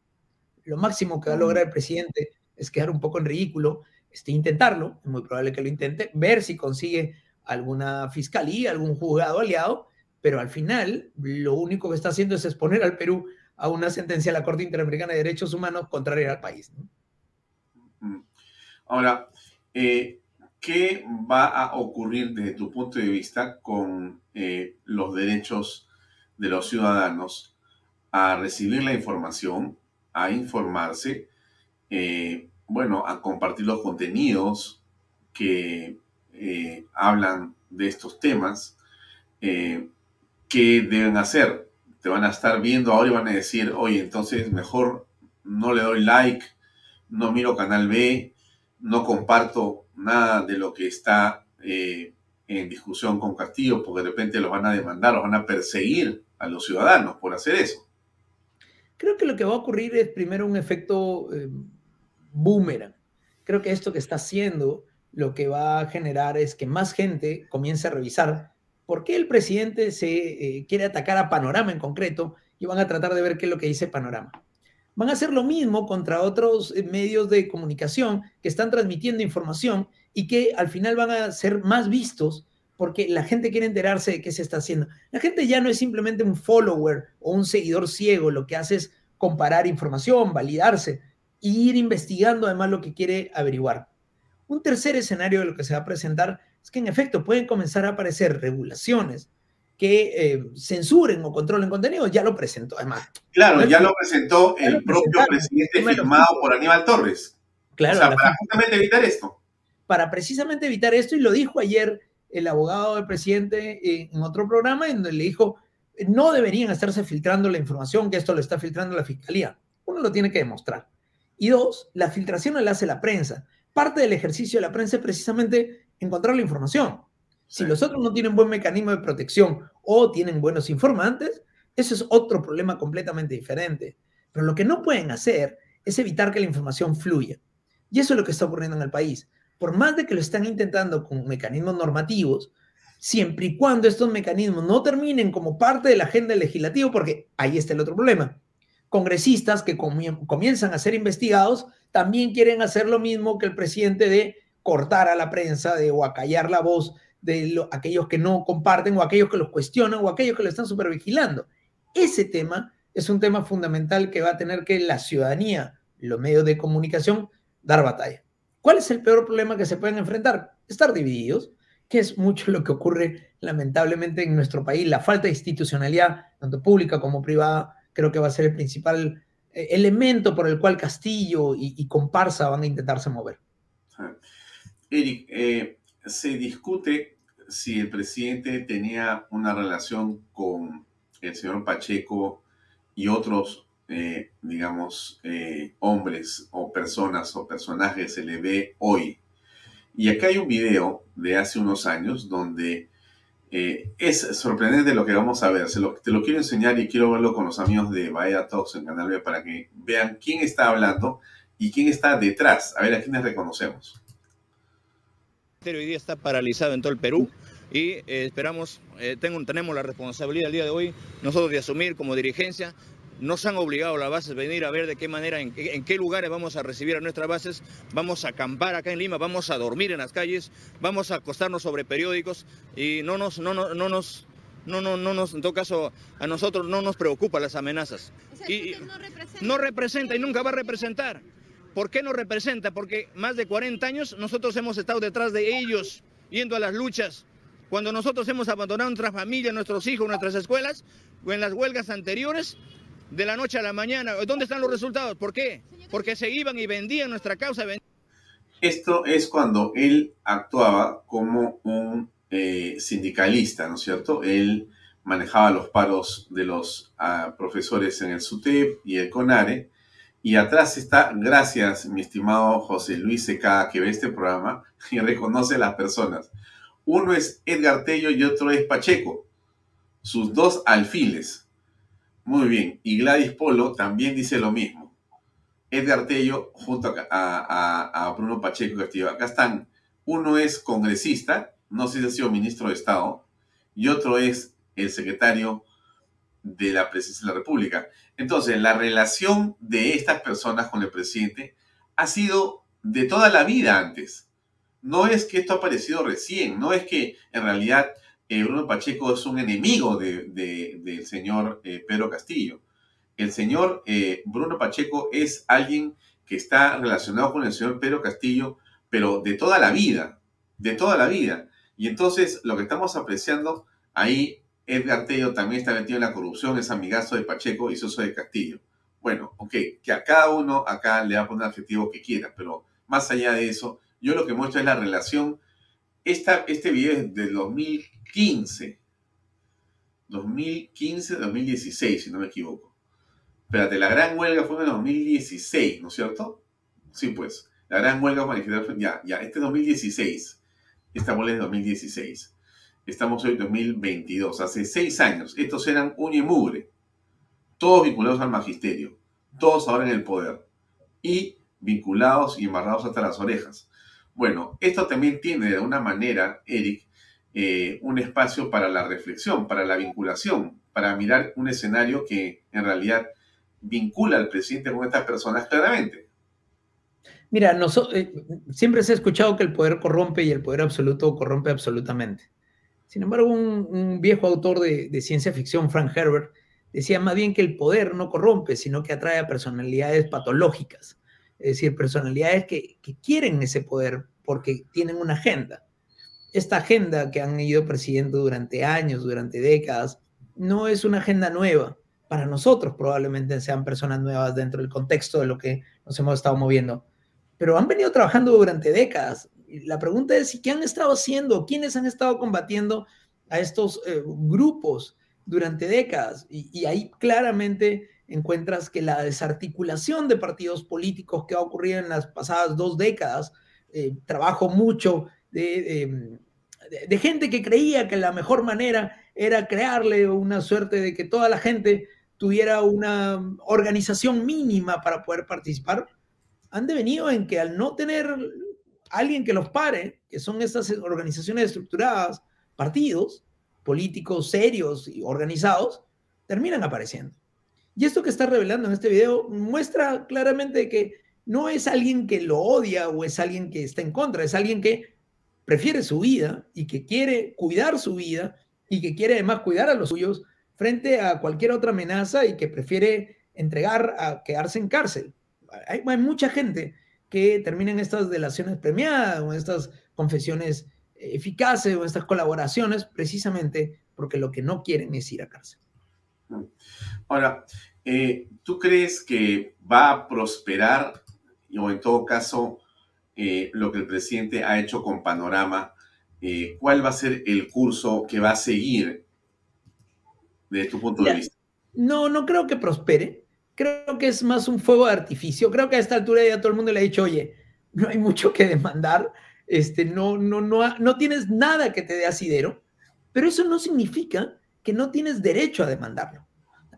Lo máximo que va a lograr el presidente es quedar un poco en ridículo, este, intentarlo, es muy probable que lo intente, ver si consigue alguna fiscalía, algún juzgado aliado, pero al final lo único que está haciendo es exponer al Perú a una sentencia de la Corte Interamericana de Derechos Humanos contraria al país. Ahora, eh, ¿qué va a ocurrir desde tu punto de vista con eh, los derechos de los ciudadanos a recibir la información, a informarse, eh, bueno, a compartir los contenidos que hablan de estos temas? ¿Qué deben hacer? te van a estar viendo ahora y van a decir, oye, entonces mejor no le doy like, no miro Canal B, no comparto nada de lo que está eh, en discusión con Castillo, porque de repente los van a demandar, los van a perseguir a los ciudadanos por hacer eso. Creo que lo que va a ocurrir es primero un efecto eh, boomerang. Creo que esto que está haciendo lo que va a generar es que más gente comience a revisar ¿Por qué el presidente se eh, quiere atacar a Panorama en concreto y van a tratar de ver qué es lo que dice Panorama? Van a hacer lo mismo contra otros eh, medios de comunicación que están transmitiendo información y que al final van a ser más vistos porque la gente quiere enterarse de qué se está haciendo. La gente ya no es simplemente un follower o un seguidor ciego, lo que hace es comparar información, validarse e ir investigando además lo que quiere averiguar. Un tercer escenario de lo que se va a presentar es que en efecto pueden comenzar a aparecer regulaciones que eh, censuren o controlen contenido, ya lo presentó además. Claro, ya lo presentó el propio presidente firmado por Aníbal Torres. Claro. O sea, para justamente evitar esto. Para precisamente evitar esto, y lo dijo ayer el abogado del presidente en otro programa, en donde le dijo, no deberían estarse filtrando la información, que esto lo está filtrando la fiscalía. Uno lo tiene que demostrar. Y dos, la filtración la hace la prensa. Parte del ejercicio de la prensa es precisamente encontrar la información. Si los otros no tienen buen mecanismo de protección o tienen buenos informantes, eso es otro problema completamente diferente. Pero lo que no pueden hacer es evitar que la información fluya. Y eso es lo que está ocurriendo en el país. Por más de que lo están intentando con mecanismos normativos, siempre y cuando estos mecanismos no terminen como parte de la agenda legislativa, porque ahí está el otro problema. Congresistas que comienzan a ser investigados también quieren hacer lo mismo que el presidente de cortar a la prensa de, o acallar la voz de aquellos que no comparten o aquellos que los cuestionan o aquellos que lo están supervigilando. Ese tema es un tema fundamental que va a tener que la ciudadanía, los medios de comunicación, dar batalla. ¿Cuál es el peor problema que se pueden enfrentar? Estar divididos, que es mucho lo que ocurre lamentablemente en nuestro país. La falta de institucionalidad, tanto pública como privada, creo que va a ser el principal eh, elemento por el cual Castillo y, y comparsa van a intentarse mover. Eric, eh, se discute si el presidente tenía una relación con el señor Pacheco y otros, eh, digamos, eh, hombres o personas o personajes se le ve hoy. Y acá hay un video de hace unos años donde Eh, es sorprendente lo que vamos a ver. Se lo, te lo quiero enseñar y quiero verlo con los amigos de Bahía Talks en Canal B para que vean quién está hablando y quién está detrás. A ver a quiénes reconocemos. Hoy día está paralizado en todo el Perú y eh, esperamos, eh, tengo, tenemos la responsabilidad el día de hoy nosotros de asumir como dirigencia nos han obligado a las bases a venir a ver de qué manera, en, qué lugares vamos a recibir a nuestras bases, vamos a acampar acá en Lima, vamos a dormir en las calles, vamos a acostarnos sobre periódicos y no nos, no, no, no nos, no, no, no nos, en todo caso, a nosotros no nos preocupan las amenazas. y no representa. no representa y nunca va a representar. ¿Por qué no representa? Porque más de 40 años nosotros hemos estado detrás de ellos, yendo a las luchas. Cuando nosotros hemos abandonado nuestra familia, nuestros hijos, nuestras escuelas, o en las huelgas anteriores, de la noche a la mañana. ¿Dónde están los resultados? ¿Por qué? Porque se iban y vendían nuestra causa. Esto es cuando él actuaba como un eh, sindicalista, ¿no es cierto? Él manejaba los paros de los ah, profesores en el SUTEP y el CONARE. Y atrás está, gracias, mi estimado José Luis Seca, que ve este programa y reconoce a las personas. Uno es Edgar Tello y otro es Pacheco, sus dos alfiles. Muy bien. Y Gladys Polo también dice lo mismo. Edgar Tello junto a, Bruno Pacheco Castillo. Acá están. Uno es congresista, no sé si ha sido ministro de Estado, y otro es el secretario de la presidencia de la República. Entonces, la relación de estas personas con el presidente ha sido de toda la vida antes. No es que esto ha aparecido recién, no es que en realidad eh, Bruno Pacheco es un enemigo del señor eh, Pedro Castillo. El señor eh, Bruno Pacheco es alguien que está relacionado con el señor Pedro Castillo, pero de toda la vida, de toda la vida. Y entonces lo que estamos apreciando ahí, Edgar Tello también está metido en la corrupción, es amigazo de Pacheco y socio de Castillo. Bueno, ok, que a cada uno acá le va a poner el adjetivo que quiera, pero más allá de eso, yo lo que muestro es la relación. Esta, este video es del 2000 2015. 2015, 2016, si no me equivoco. Espérate, la gran huelga fue en el 2016, ¿no es cierto? Sí, pues. La gran huelga manifestaron, ya, ya, este es 2016. Esta huelga es 2016. Estamos hoy en 2022, hace seis años. Estos eran un y mugre. Todos vinculados al magisterio. Todos ahora en el poder. Y vinculados y amarrados hasta las orejas. Bueno, esto también tiene de alguna manera, Eric, eh, un espacio para la reflexión, para la vinculación, para mirar un escenario que en realidad vincula al presidente con estas personas claramente. Mira, eh, siempre se ha escuchado que el poder corrompe y el poder absoluto corrompe absolutamente. Sin embargo, un, viejo autor de, ciencia ficción, Frank Herbert, decía más bien que el poder no corrompe, sino que atrae a personalidades patológicas, es decir, personalidades que quieren ese poder porque tienen una agenda esta agenda que han ido persiguiendo durante años, durante décadas, no es una agenda nueva. Para nosotros probablemente sean personas nuevas dentro del contexto de lo que nos hemos estado moviendo, pero han venido trabajando durante décadas. La pregunta es, ¿qué han estado haciendo? ¿Quiénes han estado combatiendo a estos eh, grupos durante décadas? Y, ahí claramente encuentras que la desarticulación de partidos políticos que ha ocurrido en las pasadas dos décadas, eh, trabajo mucho de, gente que creía que la mejor manera era crearle una suerte de que toda la gente tuviera una organización mínima para poder participar, han devenido en que al no tener alguien que los pare, que son estas organizaciones estructuradas, partidos políticos serios y organizados, terminan apareciendo. Y esto que está revelando en este video muestra claramente que no es alguien que lo odia o es alguien que está en contra, es alguien que prefiere su vida y que quiere cuidar su vida y que quiere además cuidar a los suyos frente a cualquier otra amenaza y que prefiere entregar a quedarse en cárcel. Hay, mucha gente que termina en estas delaciones premiadas o estas confesiones eficaces o estas colaboraciones precisamente porque lo que no quieren es ir a cárcel. Ahora, eh, ¿tú crees que va a prosperar o en todo caso eh, lo que el presidente ha hecho con Panorama, eh, ¿cuál va a ser el curso que va a seguir desde tu punto de vista? No, no creo que prospere. Creo que es más un fuego de artificio. Creo que a esta altura ya todo el mundo le ha dicho, oye, no hay mucho que demandar, este, no, no, no, no tienes nada que te dé asidero. pero eso no significa que no tienes derecho a demandarlo.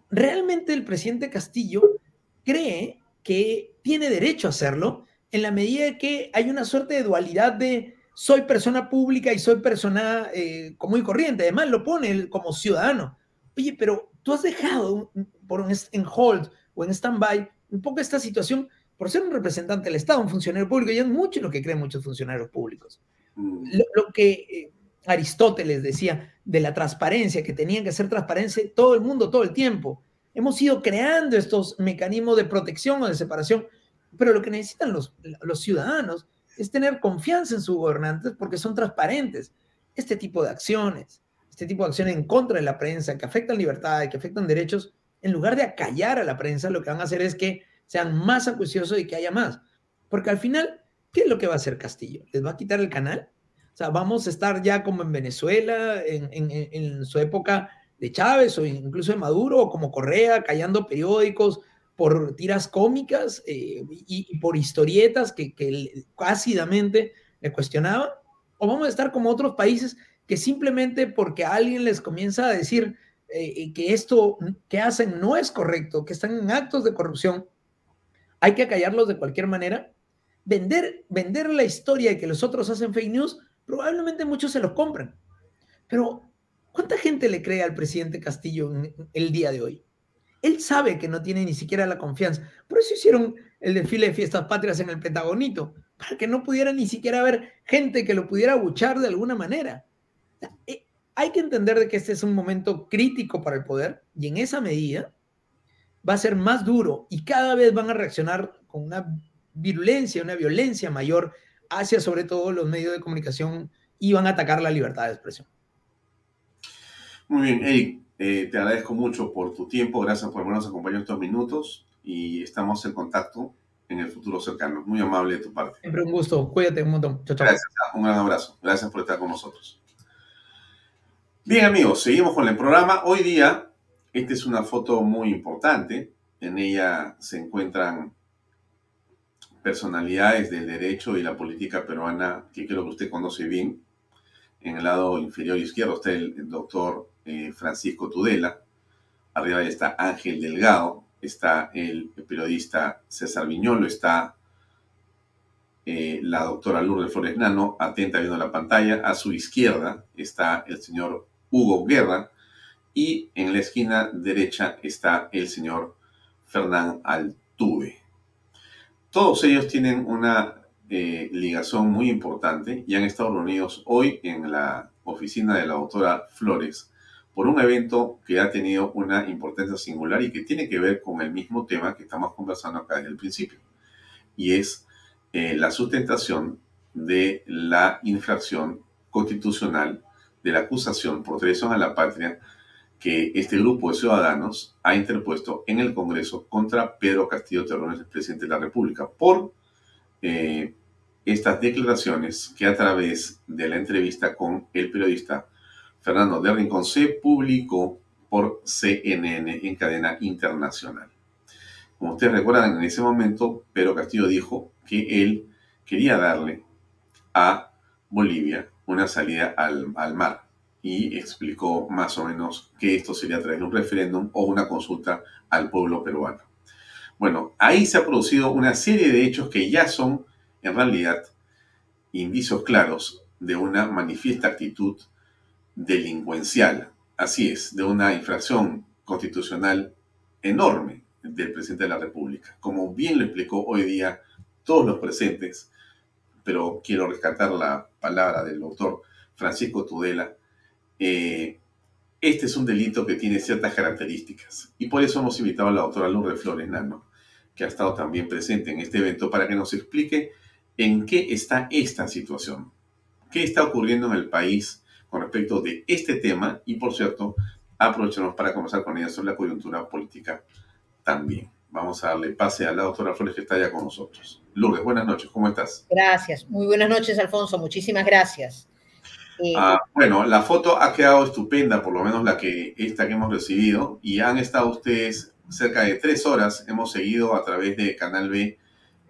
Realmente el presidente Castillo cree que tiene derecho a hacerlo en la medida que hay una suerte de dualidad de soy persona pública y soy persona eh, común y corriente. Además, lo pone como ciudadano. Oye, pero tú has dejado por un, en hold o en stand-by un poco esta situación por ser un representante del Estado, un funcionario público, y es mucho lo que creen muchos funcionarios públicos. Mm. Lo, que eh, Aristóteles decía de la transparencia, que tenían que ser transparencia todo el mundo, todo el tiempo. Hemos ido creando estos mecanismos de protección o de separación, pero lo que necesitan los, los ciudadanos es tener confianza en sus gobernantes porque son transparentes. Este tipo de acciones, este tipo de acciones en contra de la prensa, que afectan libertades, que afectan derechos, en lugar de acallar a la prensa, lo que van a hacer es que sean más acuciosos y que haya más. Porque al final, ¿qué es lo que va a hacer Castillo? ¿Les va a quitar el canal? O sea, vamos a estar ya como en Venezuela, en, su época de Chávez o incluso de Maduro, o como Correa, callando periódicos por tiras cómicas eh, y, por historietas que, que ácidamente le cuestionaban. O vamos a estar como otros países que simplemente porque alguien les comienza a decir eh, que esto que hacen no es correcto, que están en actos de corrupción, hay que callarlos de cualquier manera. Vender, vender la historia de que los otros hacen fake news probablemente muchos se lo compran. Pero, ¿cuánta gente le cree al presidente Castillo el día de hoy? Él sabe que no tiene ni siquiera la confianza. Por eso hicieron el desfile de fiestas patrias en el Pentagonito, para que no pudiera ni siquiera haber gente que lo pudiera abuchar de alguna manera. Hay que entender de que este es un momento crítico para el poder y en esa medida va a ser más duro y cada vez van a reaccionar con una virulencia, una violencia mayor hacia sobre todo los medios de comunicación y van a atacar la libertad de expresión. Muy bien, Eric, eh, te agradezco mucho por tu tiempo, gracias por habernos acompañado estos minutos y estamos en contacto en el futuro cercano. Muy amable de tu parte. Siempre un gusto, cuídate un montón. Chao, chao. Gracias, un gran abrazo. Gracias por estar con nosotros. Bien amigos, seguimos con el programa. Hoy día, esta es una foto muy importante. En ella se encuentran personalidades del derecho y la política peruana que creo que usted conoce bien. En el lado inferior izquierdo está el, doctor eh, Francisco Tudela. Arriba está Ángel Delgado. Está el, periodista César Viñolo. Está eh, la doctora Lourdes Flores Nano, atenta viendo la pantalla. A su izquierda está el señor Hugo Guerra. Y en la esquina derecha está el señor Fernán Altuve. Todos ellos tienen una eh, ligación muy importante y han estado reunidos hoy en la oficina de la doctora Flores por un evento que ha tenido una importancia singular y que tiene que ver con el mismo tema que estamos conversando acá desde el principio. Y es eh, la sustentación de la infracción constitucional de la acusación por traición a la patria que este grupo de ciudadanos ha interpuesto en el Congreso contra Pedro Castillo Terrones, el presidente de la República, por eh, estas declaraciones que a través de la entrevista con el periodista Fernando de Rincón se publicó por CNN en cadena internacional. Como ustedes recuerdan, en ese momento Pedro Castillo dijo que él quería darle a Bolivia una salida al, mar y explicó más o menos que esto sería a través de un referéndum o una consulta al pueblo peruano. Bueno, ahí se ha producido una serie de hechos que ya son en realidad indicios claros de una manifiesta actitud delincuencial, así es, de una infracción constitucional enorme del presidente de la República. Como bien lo explicó hoy día todos los presentes, pero quiero rescatar la palabra del doctor Francisco Tudela, eh, este es un delito que tiene ciertas características y por eso hemos invitado a la doctora Lourdes Flores que ha estado también presente en este evento, para que nos explique en qué está esta situación, qué está ocurriendo en el país con respecto de este tema y, por cierto, aprovechamos para conversar con ella sobre la coyuntura política también. Vamos a darle pase a la doctora Flores que está ya con nosotros. Lourdes, buenas noches, ¿cómo estás? Gracias, muy buenas noches, Alfonso, muchísimas gracias. Ah, bueno, la foto ha quedado estupenda, por lo menos la que esta que hemos recibido, y han estado ustedes cerca de tres horas. Hemos seguido a través de Canal B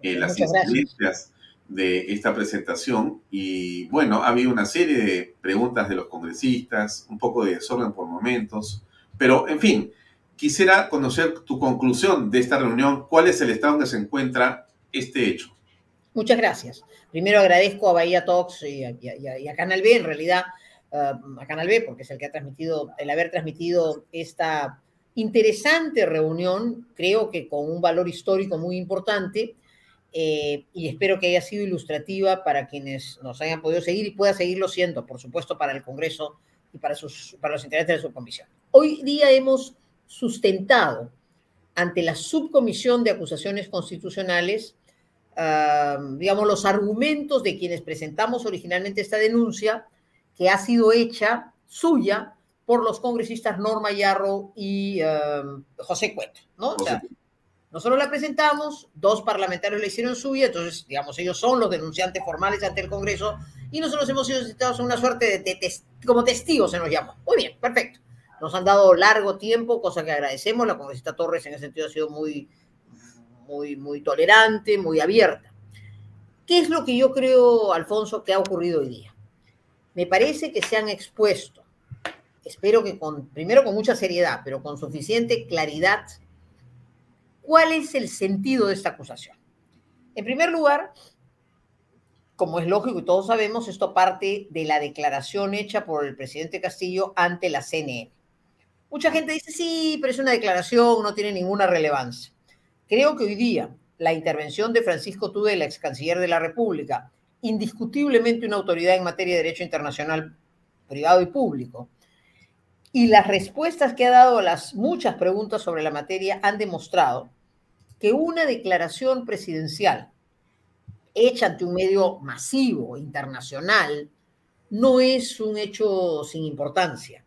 eh, las incidencias de esta presentación y bueno, ha habido una serie de preguntas de los congresistas, un poco de desorden por momentos, pero en fin, quisiera conocer tu conclusión de esta reunión, cuál es el estado en que se encuentra este hecho. Muchas gracias. Primero agradezco a Bahía Talks y a, Canal B, en realidad, eh, a Canal B, porque es el que ha transmitido, el haber transmitido esta interesante reunión, creo que con un valor histórico muy importante, eh, y espero que haya sido ilustrativa para quienes nos hayan podido seguir y pueda seguirlo siendo, por supuesto, para el Congreso y para, sus, para los integrantes de su comisión. Hoy día hemos sustentado ante la subcomisión de acusaciones constitucionales, ah, digamos, los argumentos de quienes presentamos originalmente esta denuncia, que ha sido hecha suya por los congresistas Norma Yarro y ah, José Cueto, ¿no? Nosotros la presentamos, dos parlamentarios la hicieron suya, entonces, digamos, ellos son los denunciantes formales ante el Congreso y nosotros hemos sido citados en una suerte de, como testigos, se nos llama. Muy bien, perfecto. Nos han dado largo tiempo, cosa que agradecemos. La congresista Torres en ese sentido ha sido muy, muy, muy tolerante, muy abierta. ¿Qué es lo que yo creo, Alfonso, que ha ocurrido hoy día? Me parece que se han expuesto, espero que con, primero con mucha seriedad, pero con suficiente claridad, ¿Cuál es el sentido de esta acusación? En primer lugar, como es lógico y todos sabemos, esto parte de la declaración hecha por el presidente Castillo ante la CNN. Mucha gente dice, sí, pero es una declaración, no tiene ninguna relevancia. Creo que hoy día la intervención de Francisco Tudela, ex canciller de la República, indiscutiblemente una autoridad en materia de derecho internacional privado y público, y las respuestas que ha dado a las muchas preguntas sobre la materia han demostrado que una declaración presidencial hecha ante un medio masivo, internacional, no es un hecho sin importancia,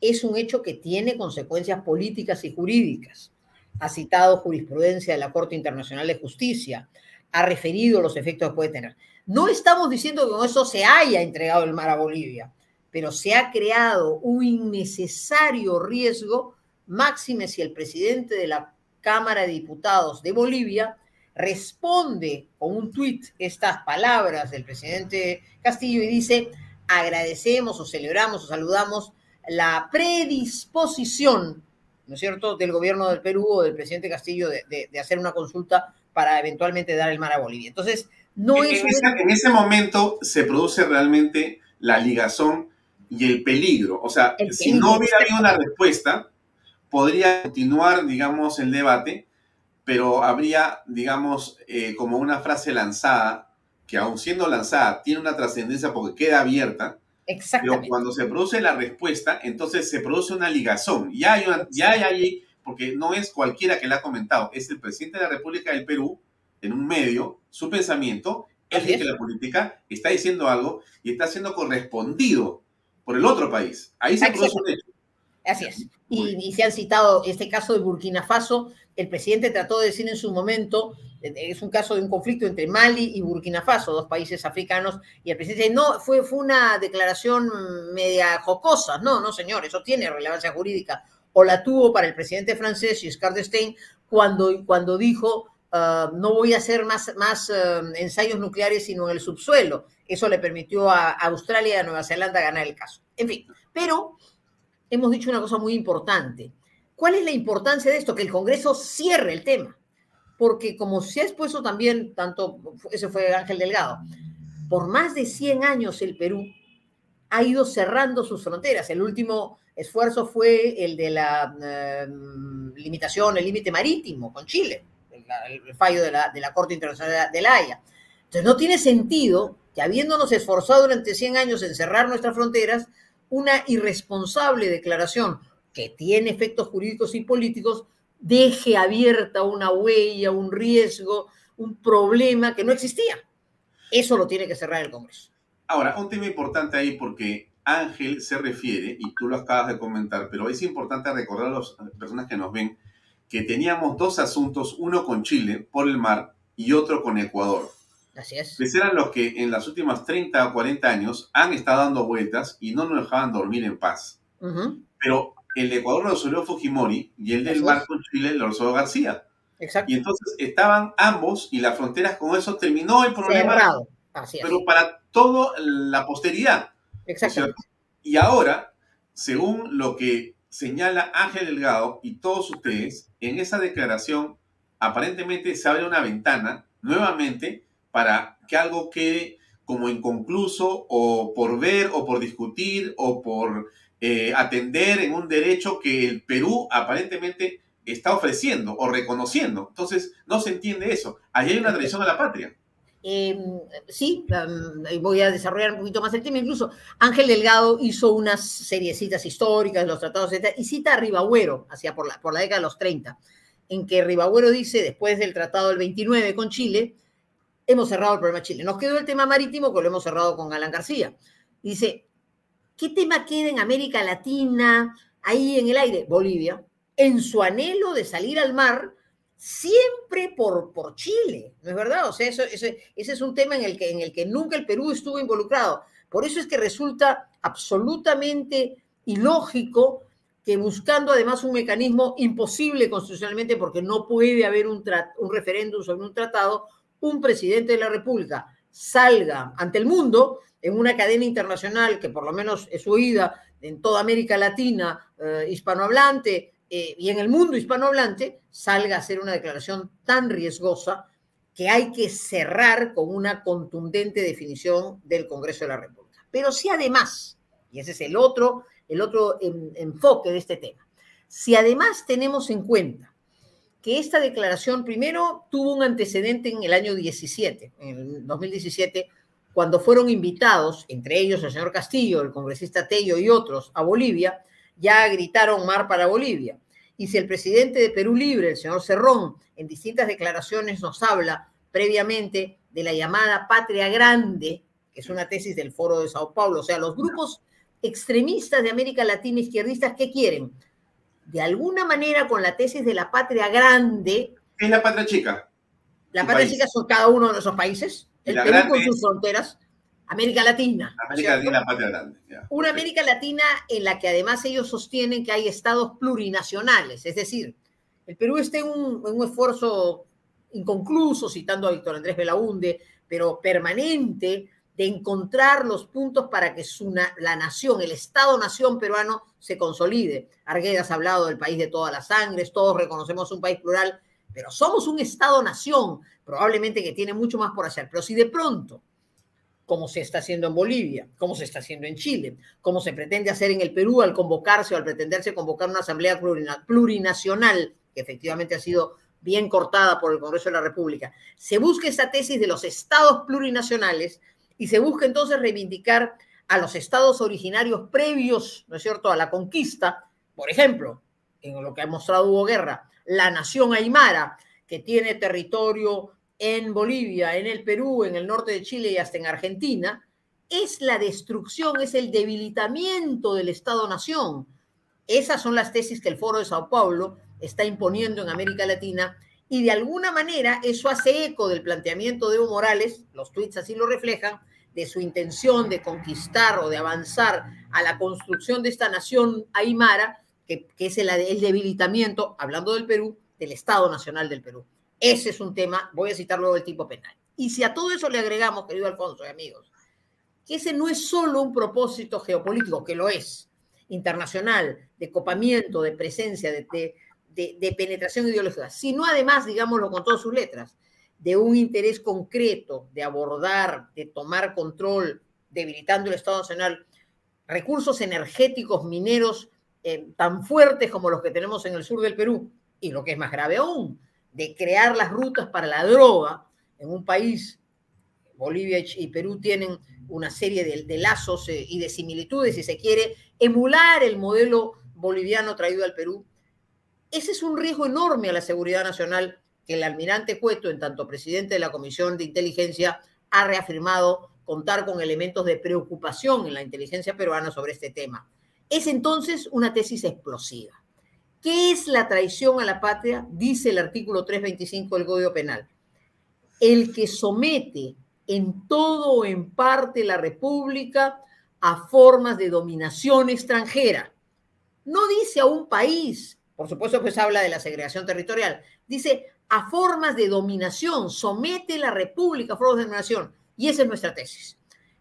es un hecho que tiene consecuencias políticas y jurídicas. Ha citado jurisprudencia de la Corte Internacional de Justicia, ha referido los efectos que puede tener. No estamos diciendo que con eso se haya entregado el mar a Bolivia, pero se ha creado un innecesario riesgo, máxime si el presidente de la Cámara de Diputados de Bolivia responde con un tuit estas palabras del presidente Castillo y dice, agradecemos o celebramos o saludamos la predisposición, ¿no es cierto?, del gobierno del Perú o del presidente Castillo de, hacer una consulta para eventualmente dar el mar a Bolivia. Entonces, no en, es... en ese momento se produce realmente la ligazón y el peligro. O sea, si no hubiera habido una respuesta, podría continuar, digamos, el debate, pero habría, digamos, eh, como una frase lanzada, que aun siendo lanzada, tiene una trascendencia porque queda abierta. Exactamente. Pero cuando se produce la respuesta, entonces se produce una ligazón. Ya hay, ya hay allí, porque no es cualquiera que la ha comentado, es el presidente de la República del Perú, en un medio, su pensamiento, es que la política está diciendo algo y está siendo correspondido por el otro país. Ahí se produce un hecho. Así es. Y, se han citado este caso de Burkina Faso. El presidente trató de decir en su momento, eh, es un caso de un conflicto entre Mali y Burkina Faso, dos países africanos, y el presidente no, fue, fue una declaración media jocosa. No, no, señor, eso tiene relevancia jurídica. O la tuvo para el presidente francés, Giscard d'Estaing, cuando, cuando dijo, ah, no voy a hacer más, más ah, ensayos nucleares sino en el subsuelo. Eso le permitió a Australia y a Nueva Zelanda ganar el caso. En fin, pero hemos dicho una cosa muy importante. ¿Cuál es la importancia de esto? Que el Congreso cierre el tema. Porque como se ha expuesto también, tanto, ese fue Ángel Delgado, por más de 100 años el Perú ha ido cerrando sus fronteras. El último esfuerzo fue el de la em, limitación, el límite marítimo con Chile, el, fallo de la, de la Corte Internacional de la Haya. Entonces no tiene sentido que habiéndonos esforzado durante 100 años en cerrar nuestras fronteras, una irresponsable declaración que tiene efectos jurídicos y políticos deje abierta una huella, un riesgo, un problema que no existía. Eso lo tiene que cerrar el Congreso. Ahora, un tema importante ahí porque Ángel se refiere, y tú lo acabas de comentar, pero es importante recordar a las personas que nos ven que teníamos dos asuntos, uno con Chile por el mar y otro con Ecuador. Así es. Pues eran los que en las últimas 30 o 40 años han estado dando vueltas y no nos dejaban dormir en paz. Pero el de Ecuador lo resolvió Fujimori y el del mar con Chile lo resolvió García. Exacto. Y entonces estaban ambos y las fronteras con eso terminó el problema. Pero para toda la posteridad. Exacto. Y ahora, según lo que señala Ángel Delgado y todos ustedes, en esa declaración aparentemente se abre una ventana nuevamente para que algo quede como inconcluso o por ver o por discutir o por eh, atender en un derecho que el Perú aparentemente está ofreciendo o reconociendo. Entonces, no se entiende eso. Allí hay una traición a la patria. Em, sí, voy a desarrollar un poquito más el tema. Incluso Ángel Delgado hizo unas seriecitas históricas de los tratados, etc. Y cita a Ribagüero, hacia por la, por la década de los 30, en que Ribagüero dice, después del tratado del 29 con Chile, hemos cerrado el problema de Chile. Nos quedó el tema marítimo, que lo hemos cerrado con Alan García. Dice, ¿qué tema queda en América Latina, ahí en el aire? Bolivia, en su anhelo de salir al mar, siempre por, por Chile, ¿no es verdad? O sea, eso, ese, ese es un tema en el, que, en el que nunca el Perú estuvo involucrado. Por eso es que resulta absolutamente ilógico que buscando además un mecanismo imposible constitucionalmente, porque no puede haber un, un referéndum sobre un tratado, un presidente de la República salga ante el mundo en una cadena internacional que por lo menos es oída en toda América Latina, eh, hispanohablante eh, y en el mundo hispanohablante, salga a hacer una declaración tan riesgosa que hay que cerrar con una contundente definición del Congreso de la República. Pero si además, y ese es el otro, el otro enfoque de este tema, si además tenemos en cuenta que esta declaración primero tuvo un antecedente en el año 17, en el 2017, cuando fueron invitados, entre ellos el señor Castillo, el congresista Tello y otros, a Bolivia, ya gritaron mar para Bolivia. Y si el presidente de Perú Libre, el señor Cerrón, en distintas declaraciones nos habla previamente de la llamada patria grande, que es una tesis del Foro de Sao Paulo, o sea, los grupos extremistas de América Latina izquierdistas, ¿qué quieren? de alguna manera con la tesis de la patria grande. ¿Qué es la patria chica? La patria chica son cada uno de esos países, el Perú con sus fronteras, América Latina. América Latina, patria grande. Una América Latina en la que además ellos sostienen que hay estados plurinacionales, es decir, el Perú está en un, en un esfuerzo inconcluso, citando a Víctor Andrés Belaunde, pero permanente, de encontrar los puntos para que su, la nación, el Estado-nación peruano, se consolide. Arguedas ha hablado del país de todas las sangres, todos reconocemos un país plural, pero somos un Estado-nación, probablemente que tiene mucho más por hacer. Pero si de pronto, como se está haciendo en Bolivia, como se está haciendo en Chile, como se pretende hacer en el Perú al convocarse o al pretenderse convocar una asamblea plurinacional, que efectivamente ha sido bien cortada por el Congreso de la República, se busca esa tesis de los estados plurinacionales, y se busca entonces reivindicar a los estados originarios previos, ¿no es cierto?, a la conquista, por ejemplo, en lo que ha mostrado Hugo Guerra, la nación aymara, que tiene territorio en Bolivia, en el Perú, en el norte de Chile y hasta en Argentina, es la destrucción, es el debilitamiento del Estado-nación. Esas son las tesis que el Foro de Sao Paulo está imponiendo en América Latina y de alguna manera eso hace eco del planteamiento de Evo Morales, los tweets así lo reflejan, de su intención de conquistar o de avanzar a la construcción de esta nación aymara, que, es el, debilitamiento, hablando del Perú, del Estado Nacional del Perú. Ese es un tema, voy a citar luego tipo penal. Y si a todo eso le agregamos, querido Alfonso y amigos, que ese no es solo un propósito geopolítico, que lo es, internacional, de copamiento, de presencia, de, de, penetración ideológica, sino además, digámoslo con todas sus letras, de un interés concreto de abordar, de tomar control, debilitando el Estado Nacional, recursos energéticos mineros eh, tan fuertes como los que tenemos en el sur del Perú, y lo que es más grave aún, de crear las rutas para la droga en un país, Bolivia y Perú tienen una serie de, lazos eh, y de similitudes, si se quiere, emular el modelo boliviano traído al Perú, ese es un riesgo enorme a la seguridad nacional que el almirante Cueto, en tanto presidente de la Comisión de Inteligencia, ha reafirmado contar con elementos de preocupación en la inteligencia peruana sobre este tema. Es entonces una tesis explosiva. ¿Qué es la traición a la patria? Dice el artículo 325 del Código Penal. El que somete en todo o en parte la República a formas de dominación extranjera. No dice a un país, por supuesto, pues habla de la segregación territorial. Dice, a formas de dominación, somete la República a formas de dominación. Y esa es nuestra tesis.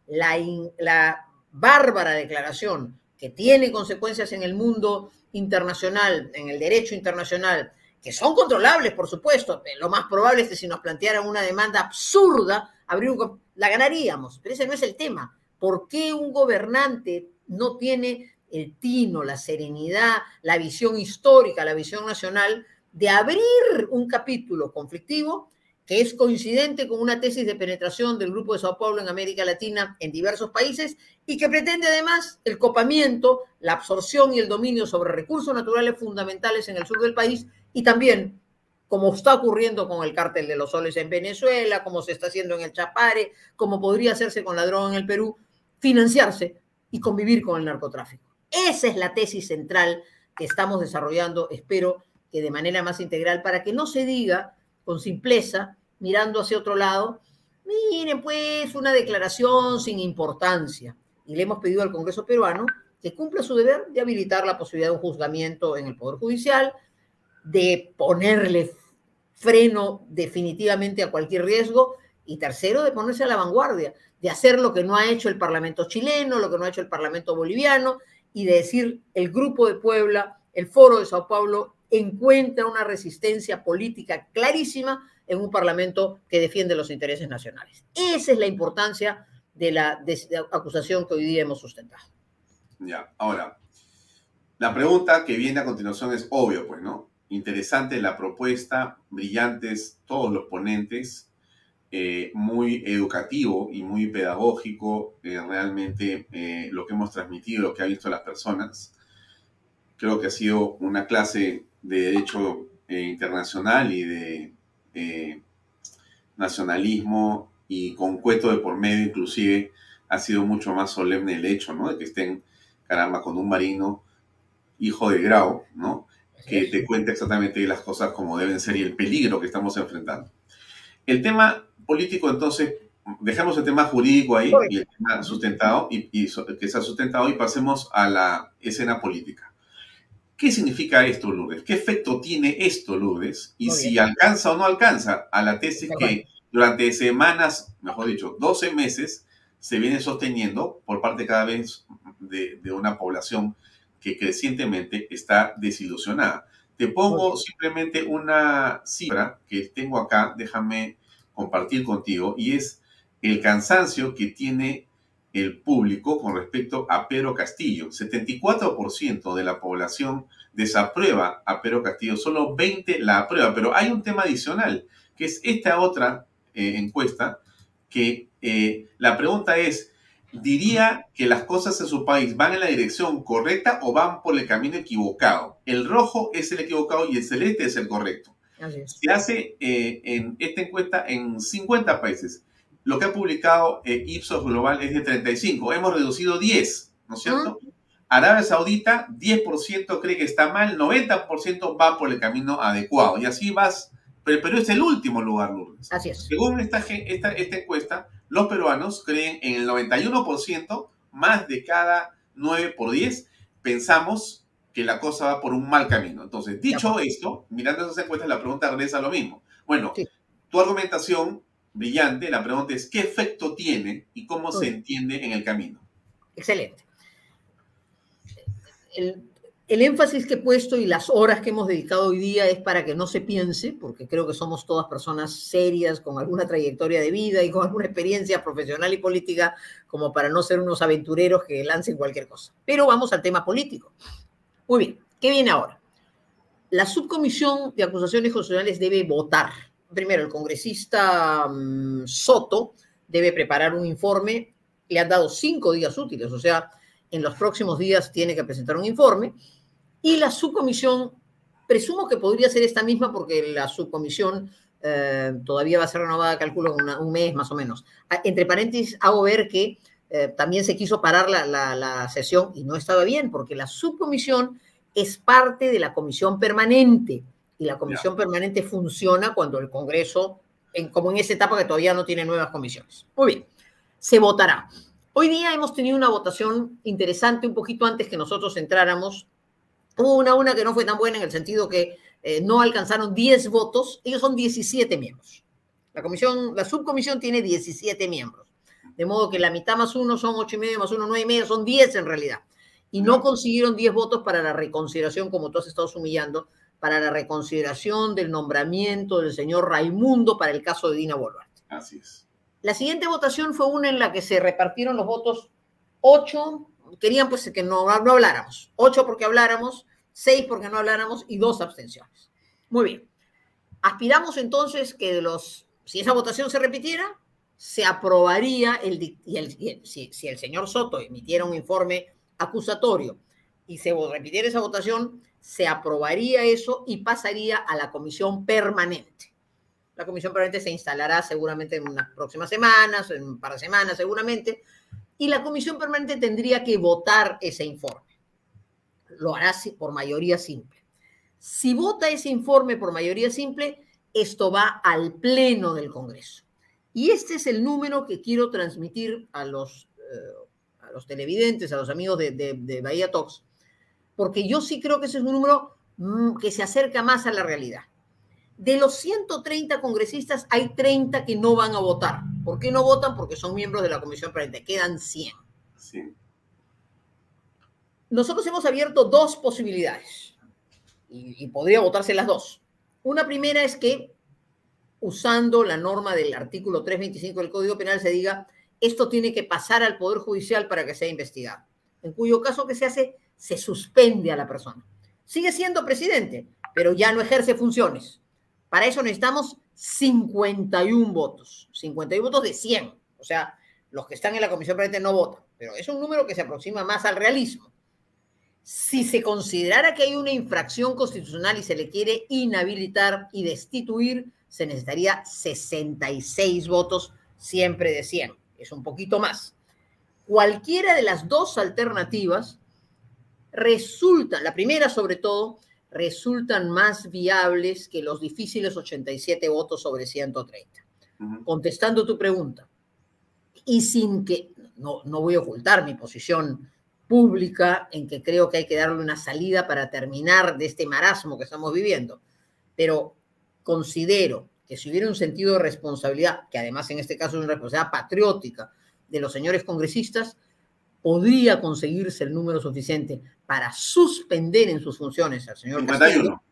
La bárbara declaración que tiene consecuencias en el mundo internacional, en el derecho internacional, que son controlables, por supuesto. Lo más probable es que si nos plantearan una demanda absurda, la ganaríamos, pero ese no es el tema. ¿Por qué un gobernante no tiene el tino, la serenidad, la visión histórica, la visión nacional de abrir un capítulo conflictivo que es coincidente con una tesis de penetración del Grupo de Sao Paulo en América Latina en diversos países y que pretende además el copamiento, la absorción y el dominio sobre recursos naturales fundamentales en el sur del país y también, como está ocurriendo con el cártel de los soles en Venezuela, como se está haciendo en el Chapare, como podría hacerse con la droga en el Perú, financiarse y convivir con el narcotráfico. Esa es la tesis central que estamos desarrollando, espero que de manera más integral, para que no se diga con simpleza, mirando hacia otro lado, miren, pues una declaración sin importancia. Y le hemos pedido al Congreso peruano que cumpla su deber de habilitar la posibilidad de un juzgamiento en el Poder Judicial, de ponerle freno definitivamente a cualquier riesgo y tercero, de ponerse a la vanguardia, de hacer lo que no ha hecho el Parlamento chileno, lo que no ha hecho el Parlamento boliviano y de decir el Grupo de Puebla, el Foro de Sao Paulo encuentra una resistencia política clarísima en un Parlamento que defiende los intereses nacionales. Esa es la importancia de la, acusación que hoy día hemos sustentado. Ya, ahora, la pregunta que viene a continuación es obvio, pues, ¿no? Interesante la propuesta, brillantes todos los ponentes, eh, muy educativo y muy pedagógico eh, realmente eh, lo que hemos transmitido, lo que han visto las personas. Creo que ha sido una clase de derecho internacional y de nacionalismo y con cueto de por medio inclusive ha sido mucho más solemne el hecho, ¿no? De que estén, caramba, con un marino hijo de Grau, ¿no? Que te cuenta exactamente las cosas como deben ser y el peligro que estamos enfrentando. El tema político, entonces, dejemos el tema jurídico ahí y el tema sustentado y, que se ha sustentado y pasemos a la escena política. ¿Qué significa esto, Lourdes? ¿Qué efecto tiene esto, Lourdes? Y si alcanza o no alcanza a la tesis que durante semanas, mejor dicho, 12 meses, se viene sosteniendo por parte cada vez de, de una población que crecientemente está desilusionada. Te pongo simplemente una cifra que tengo acá, déjame compartir contigo, y es el cansancio que tiene el público con respecto a Pedro Castillo. 74% de la población desaprueba a Pedro Castillo, solo 20 la aprueba, pero hay un tema adicional, que es esta otra eh, encuesta, que eh, la pregunta es, ¿diría que las cosas en su país van en la dirección correcta o van por el camino equivocado? El rojo es el equivocado y el celeste es el correcto. Se hace eh, en esta encuesta en 50 países. Lo que ha publicado eh, Ipsos Global es de 35. Hemos reducido 10, ¿no es cierto? Arabia Saudita, 10% cree que está mal, 90% va por el camino adecuado. Y así vas, pero Perú es el último lugar, Lourdes. Así es. Según esta, esta, esta encuesta, los peruanos creen en el 91%, más de cada 9 por 10, pensamos que la cosa va por un mal camino. Entonces, dicho esto, mirando esas encuestas, la pregunta regresa a lo mismo. Bueno, tu argumentación brillante, la pregunta es, ¿qué efecto tiene y cómo se entiende en el camino? Excelente. El, el, énfasis que he puesto y las horas que hemos dedicado hoy día es para que no se piense, porque creo que somos todas personas serias, con alguna trayectoria de vida y con alguna experiencia profesional y política, como para no ser unos aventureros que lancen cualquier cosa. Pero vamos al tema político. Muy bien, ¿qué viene ahora? La subcomisión de acusaciones constitucionales debe votar. Primero, el congresista mm, Soto debe preparar un informe. Le han dado cinco días útiles, o sea, en los próximos días tiene que presentar un informe. Y la subcomisión, presumo que podría ser esta misma porque la subcomisión eh, todavía va a ser renovada, calculo, un mes más o menos. Ah, entre paréntesis, hago ver que eh, también se quiso parar la, sesión y no estaba bien, porque la subcomisión es parte de la comisión permanente y la comisión permanente funciona cuando el Congreso, en, como en esa etapa que todavía no tiene nuevas comisiones. Muy bien, se votará. Hoy día hemos tenido una votación interesante un poquito antes que nosotros entráramos Hubo una, una que no fue tan buena en el sentido que eh, no alcanzaron 10 votos, ellos son 17 miembros. La comisión, la subcomisión tiene 17 miembros. De modo que la mitad más uno son 8 y medio, más uno 9 y medio, son 10 en realidad. Y no consiguieron 10 votos para la reconsideración, como tú has estado humillando, para la reconsideración del nombramiento del señor Raimundo para el caso de Dina Boluarte. Así es. La siguiente votación fue una en la que se repartieron los votos 8, querían pues que no, no habláramos, 8 porque habláramos, 6 porque no habláramos y 2 abstenciones. Muy bien. Aspiramos entonces que de los, si esa votación se repitiera, se aprobaría el, y el, si, si el señor Soto emitiera un informe acusatorio y se repitiera esa votación, se aprobaría eso y pasaría a la comisión permanente. La comisión permanente se instalará seguramente en unas próximas semanas, en un par semanas seguramente, y la comisión permanente tendría que votar ese informe. Lo hará por mayoría simple. Si vota ese informe por mayoría simple, esto va al pleno del Congreso. Y este es el número que quiero transmitir a los, eh, televidentes, a los amigos de, de Bahía Talks, porque yo sí creo que ese es un número mm, que se acerca más a la realidad. De los 130 congresistas, hay 30 que no van a votar. ¿Por qué no votan? Porque son miembros de la comisión permanente. Quedan 100. Sí. Nosotros hemos abierto dos posibilidades y, y podría votarse las dos. Una primera es que, usando la norma del artículo 325 del Código Penal, se diga esto tiene que pasar al Poder Judicial para que sea investigado. En cuyo caso que se hace, se suspende a la persona. Sigue siendo presidente, pero ya no ejerce funciones. Para eso necesitamos 51 votos, 51 votos de 100. O sea, los que están en la comisión permanente no votan, pero es un número que se aproxima más al realismo. Si se considerara que hay una infracción constitucional y se le quiere inhabilitar y destituir, se necesitaría 66 votos, siempre de 100. Es un poquito más. Cualquiera de las dos alternativas resulta, la primera sobre todo, resultan más viables que los difíciles 87 votos sobre 130. Contestando tu pregunta, y sin que, no, no voy a ocultar mi posición pública en que creo que hay que darle una salida para terminar de este marasmo que estamos viviendo, pero considero que si hubiera un sentido de responsabilidad, que además en este caso es una responsabilidad patriótica de los señores congresistas, podría conseguirse el número suficiente para suspender en sus funciones al señor 51.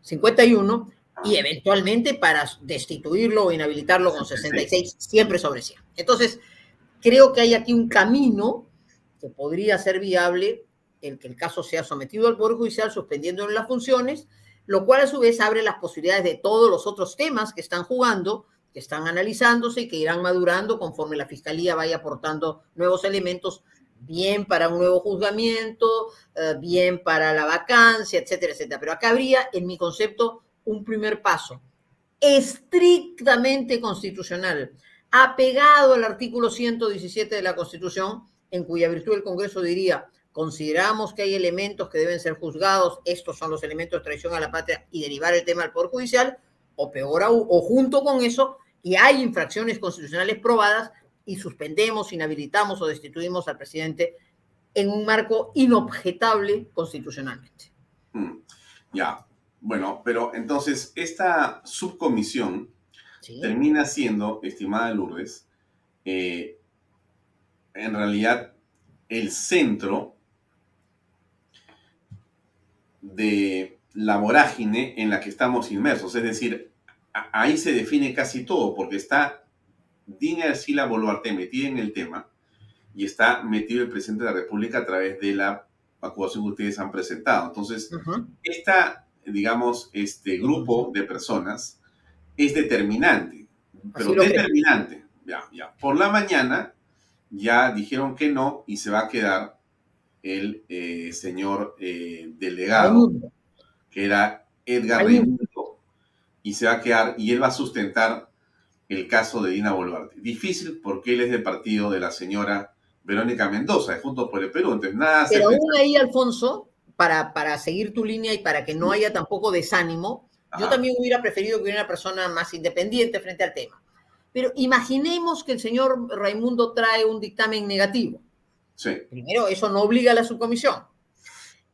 51 y eventualmente para destituirlo o inhabilitarlo con 66, siempre sobre 100. Entonces, creo que hay aquí un camino que podría ser viable el que el caso sea sometido al Poder Judicial suspendiendo las funciones, lo cual a su vez abre las posibilidades de todos los otros temas que están jugando, que están analizándose y que irán madurando conforme la Fiscalía vaya aportando nuevos elementos bien para un nuevo juzgamiento, eh, bien para la vacancia, etcétera, etcétera. Pero acá habría, en mi concepto, un primer paso estrictamente constitucional, apegado al artículo 117 de la Constitución, en cuya virtud el Congreso diría, consideramos que hay elementos que deben ser juzgados, estos son los elementos de traición a la patria y derivar el tema al Poder Judicial, o peor aún, o junto con eso, y hay infracciones constitucionales probadas, y suspendemos, inhabilitamos o destituimos al presidente en un marco inobjetable constitucionalmente. Mm, ya, bueno, pero entonces esta subcomisión termina siendo, estimada Lourdes, eh, en realidad el centro de la vorágine en la que estamos inmersos. Es decir, ahí se define casi todo, porque está Dina Sila Boluarte metida en el tema y está metido el presidente de la República a través de la acusación que ustedes han presentado. Entonces, esta, digamos, este grupo de personas es determinante, pero determinante. Ya, ya. Por la mañana ya dijeron que no y se va a quedar el eh, señor eh, delegado, que era Edgar Reymundo, y se va a quedar, y él va a sustentar el caso de Dina Boluarte. Difícil porque él es del partido de la señora Verónica Mendoza, de Juntos por el Perú. Entonces, nada Pero aún ahí, Alfonso, para, para seguir tu línea y para que no haya tampoco desánimo, yo también hubiera preferido que hubiera una persona más independiente frente al tema. Pero imaginemos que el señor Raimundo trae un dictamen negativo. Sí. Primero, eso no obliga a la subcomisión.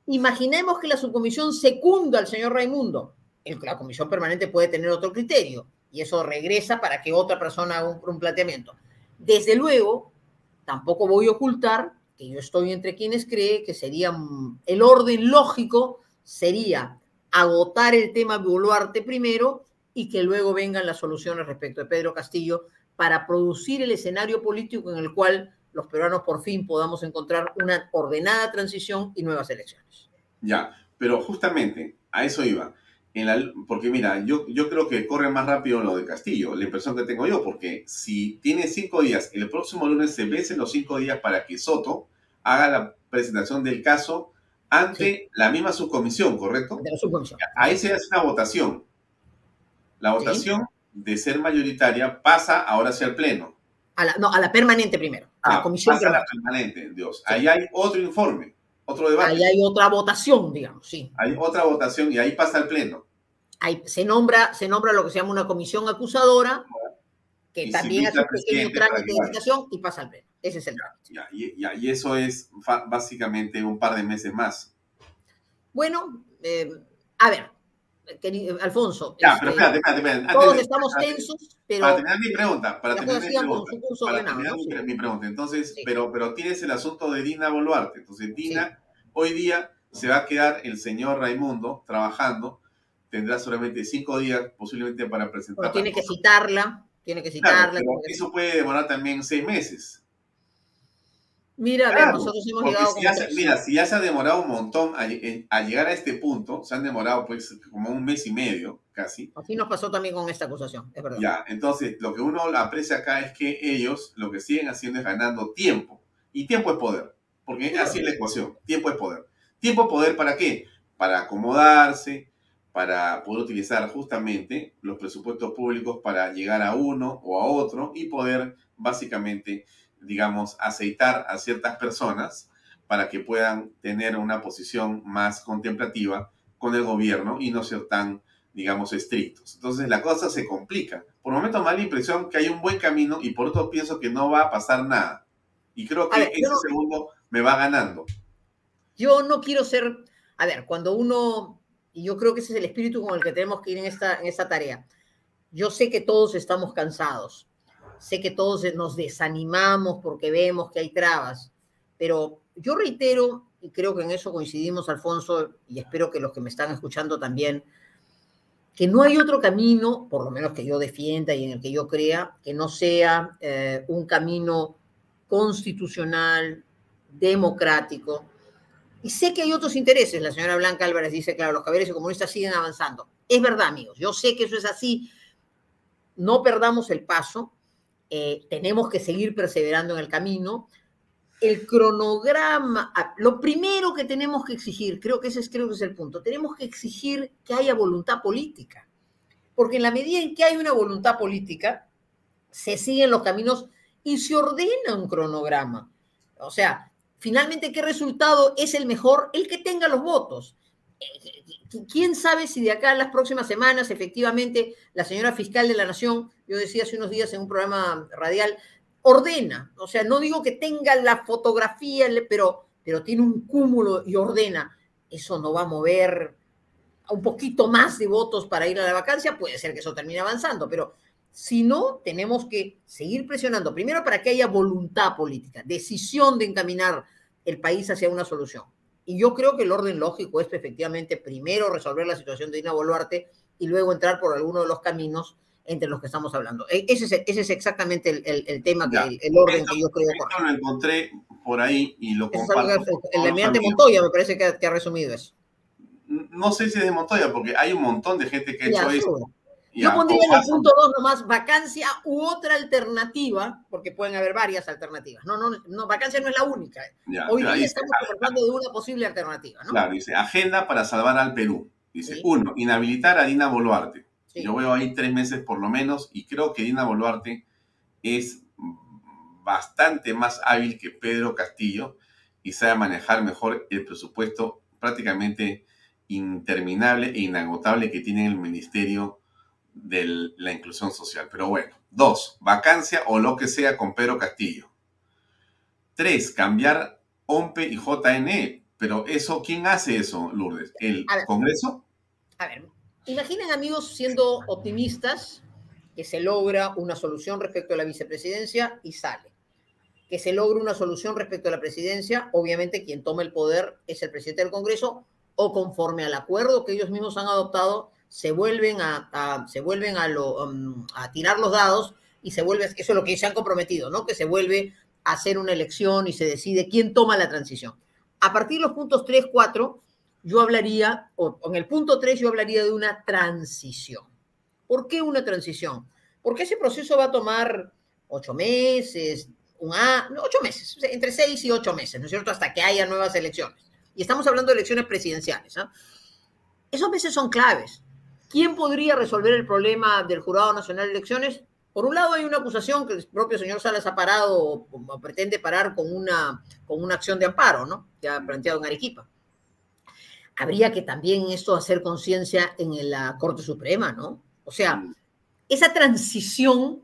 Imaginemos que la subcomisión secunda al señor Raimundo. la comisión permanente puede tener otro criterio y eso regresa para que otra persona haga un, planteamiento. Desde luego, tampoco voy a ocultar que yo estoy entre quienes cree que sería mm, el orden lógico sería agotar el tema Boluarte primero y que luego vengan las soluciones respecto de Pedro Castillo para producir el escenario político en el cual los peruanos por fin podamos encontrar una ordenada transición y nuevas elecciones. Ya, pero justamente a eso iba. En la, porque mira, yo, yo creo que corre más rápido lo de Castillo, la impresión que tengo yo, porque si tiene cinco días, el próximo lunes se vencen los cinco días para que Soto haga la presentación del caso ante la misma subcomisión, ¿correcto? De la subcomisión. Ahí se hace una votación. La votación de ser mayoritaria pasa ahora hacia el Pleno. A la, no, a la permanente primero. A la ah, comisión pasa a la permanente, Dios. Ahí hay otro informe, otro debate. Ahí hay otra votación, digamos, sí. Hay otra votación y ahí pasa al Pleno. Ahí se nombra, se nombra lo que se llama una comisión acusadora, que también hace un pequeño trámite de invitación y pasa al Pleno. Ese es el ya, y, eso es básicamente un par de meses más. Bueno, eh, a ver, Alfonso. Ya, pero este, espérate, espérate, espérate. Todos estamos tensos, pero. Para terminar mi pregunta, para terminar mi pregunta. Para terminar mi, pregunta. Entonces, pero, pero tienes el asunto de Dina Boluarte. Entonces, Dina, hoy día se va a quedar el señor Raimundo trabajando. Tendrá solamente cinco días, posiblemente, para presentar. Tiene que citarla, tiene que citarla. eso puede demorar también seis meses. Mira, a ver, nosotros hemos llegado. mira, si ya se ha demorado un montón a, llegar a este punto, se han demorado pues como un mes y medio casi. Así nos pasó también con esta acusación, es verdad. Ya, entonces lo que uno aprecia acá es que ellos lo que siguen haciendo es ganando tiempo. Y tiempo es poder, porque así es la ecuación. Tiempo es poder. ¿Tiempo es poder para qué? Para acomodarse, para poder utilizar justamente los presupuestos públicos para llegar a uno o a otro y poder básicamente digamos, aceitar a ciertas personas para que puedan tener una posición más contemplativa con el gobierno y no ser tan, digamos, estrictos. Entonces la cosa se complica. Por un momento me da la impresión que hay un buen camino y por otro pienso que no va a pasar nada. Y creo que ese segundo me va ganando. Yo no quiero ser, a ver, cuando uno, y yo creo que ese es el espíritu con el que tenemos que ir en esta, en esta tarea. Yo sé que todos estamos cansados sé que todos nos desanimamos porque vemos que hay trabas, pero yo reitero, y creo que en eso coincidimos, Alfonso, y espero que los que me están escuchando también, que no hay otro camino, por lo menos que yo defienda y en el que yo crea, que no sea eh, un camino constitucional, democrático. Y sé que hay otros intereses. La señora Blanca Álvarez dice, claro, los caballeros y comunistas siguen avanzando. Es verdad, amigos, yo sé que eso es así. No perdamos el paso. Eh, tenemos que seguir perseverando en el camino. El cronograma, lo primero que tenemos que exigir, creo que ese es, creo que es el punto, tenemos que exigir que haya voluntad política, porque en la medida en que hay una voluntad política, se siguen los caminos y se ordena un cronograma. O sea, finalmente, ¿qué resultado es el mejor? El que tenga los votos. ¿Quién sabe si de acá a las próximas semanas efectivamente la señora fiscal de la Nación, yo decía hace unos días en un programa radial, ordena, o sea, no digo que tenga la fotografía, pero, pero tiene un cúmulo y ordena, eso no va a mover un poquito más de votos para ir a la vacancia, puede ser que eso termine avanzando, pero si no, tenemos que seguir presionando, primero para que haya voluntad política, decisión de encaminar el país hacia una solución. Y yo creo que el orden lógico es efectivamente primero resolver la situación de Dina Boluarte y luego entrar por alguno de los caminos entre los que estamos hablando. E, ese es, ese es exactamente el, el, tema, que, el, orden que yo creo. Esto lo encontré por ahí y lo comparto. el almirante Montoya me parece que ha, resumido eso. No sé si es de Montoya, porque hay un montón de gente que ha hecho eso. Yo pondría en el punto 2 nomás vacancia u otra alternativa, porque pueden haber varias alternativas. No, no, no vacancia no es la única. Hoy día estamos hablando de una posible alternativa. ¿no? Claro, dice, agenda para salvar al Perú. Dice, uno, inhabilitar a Dina Boluarte. Yo veo ahí tres meses por lo menos y creo que Dina Boluarte es bastante más hábil que Pedro Castillo y sabe manejar mejor el presupuesto prácticamente interminable e inagotable que tiene el Ministerio de la inclusión social. Pero bueno, dos, vacancia o lo que sea con Pedro Castillo. Tres, cambiar OMPE y JNE. Pero eso, ¿quién hace eso, Lourdes? ¿El Congreso? A ver, imaginen amigos siendo optimistas que se logra una solución respecto a la vicepresidencia y sale. Que se logra una solución respecto a la presidencia, obviamente quien toma el poder es el presidente del Congreso o conforme al acuerdo que ellos mismos han adoptado, se vuelven a, se vuelven um, a tirar los dados y se vuelve, eso es lo que se han comprometido, ¿no? Que se vuelve a hacer una elección y se decide quién toma la transición. A partir de los puntos 3, 4, yo hablaría, o en el punto 3 yo hablaría de una transición. ¿Por qué una transición? Porque ese proceso va a tomar ocho meses, un ocho meses, entre seis y ocho meses, ¿no es cierto? Hasta que haya nuevas elecciones. Y estamos hablando de elecciones presidenciales. ¿ah? Esos meses son claves. ¿Quién podría resolver el problema del Jurado Nacional de Elecciones? Por un lado hay una acusación que el propio señor Salas ha parado o, pretende parar con una, con una acción de amparo, ¿no? Que ha planteado en Arequipa. Habría que también esto hacer conciencia en la Corte Suprema, ¿no? O sea, esa transición,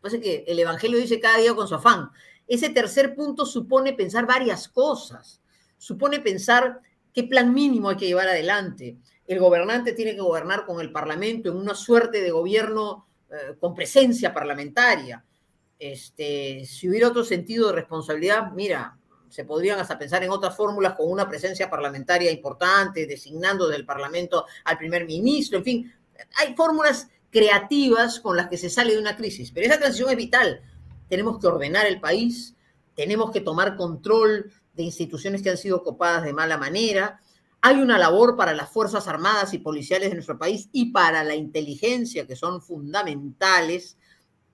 pasa que el Evangelio dice cada día con su afán, ese tercer punto supone pensar varias cosas, supone pensar qué plan mínimo hay que llevar adelante. El gobernante tiene que gobernar con el Parlamento en una suerte de gobierno eh, con presencia parlamentaria. Este, si hubiera otro sentido de responsabilidad, mira, se podrían hasta pensar en otras fórmulas con una presencia parlamentaria importante, designando desde el Parlamento al primer ministro, en fin, hay fórmulas creativas con las que se sale de una crisis, pero esa transición es vital. Tenemos que ordenar el país, tenemos que tomar control de instituciones que han sido copadas de mala manera. Hay una labor para las Fuerzas Armadas y Policiales de nuestro país y para la inteligencia que son fundamentales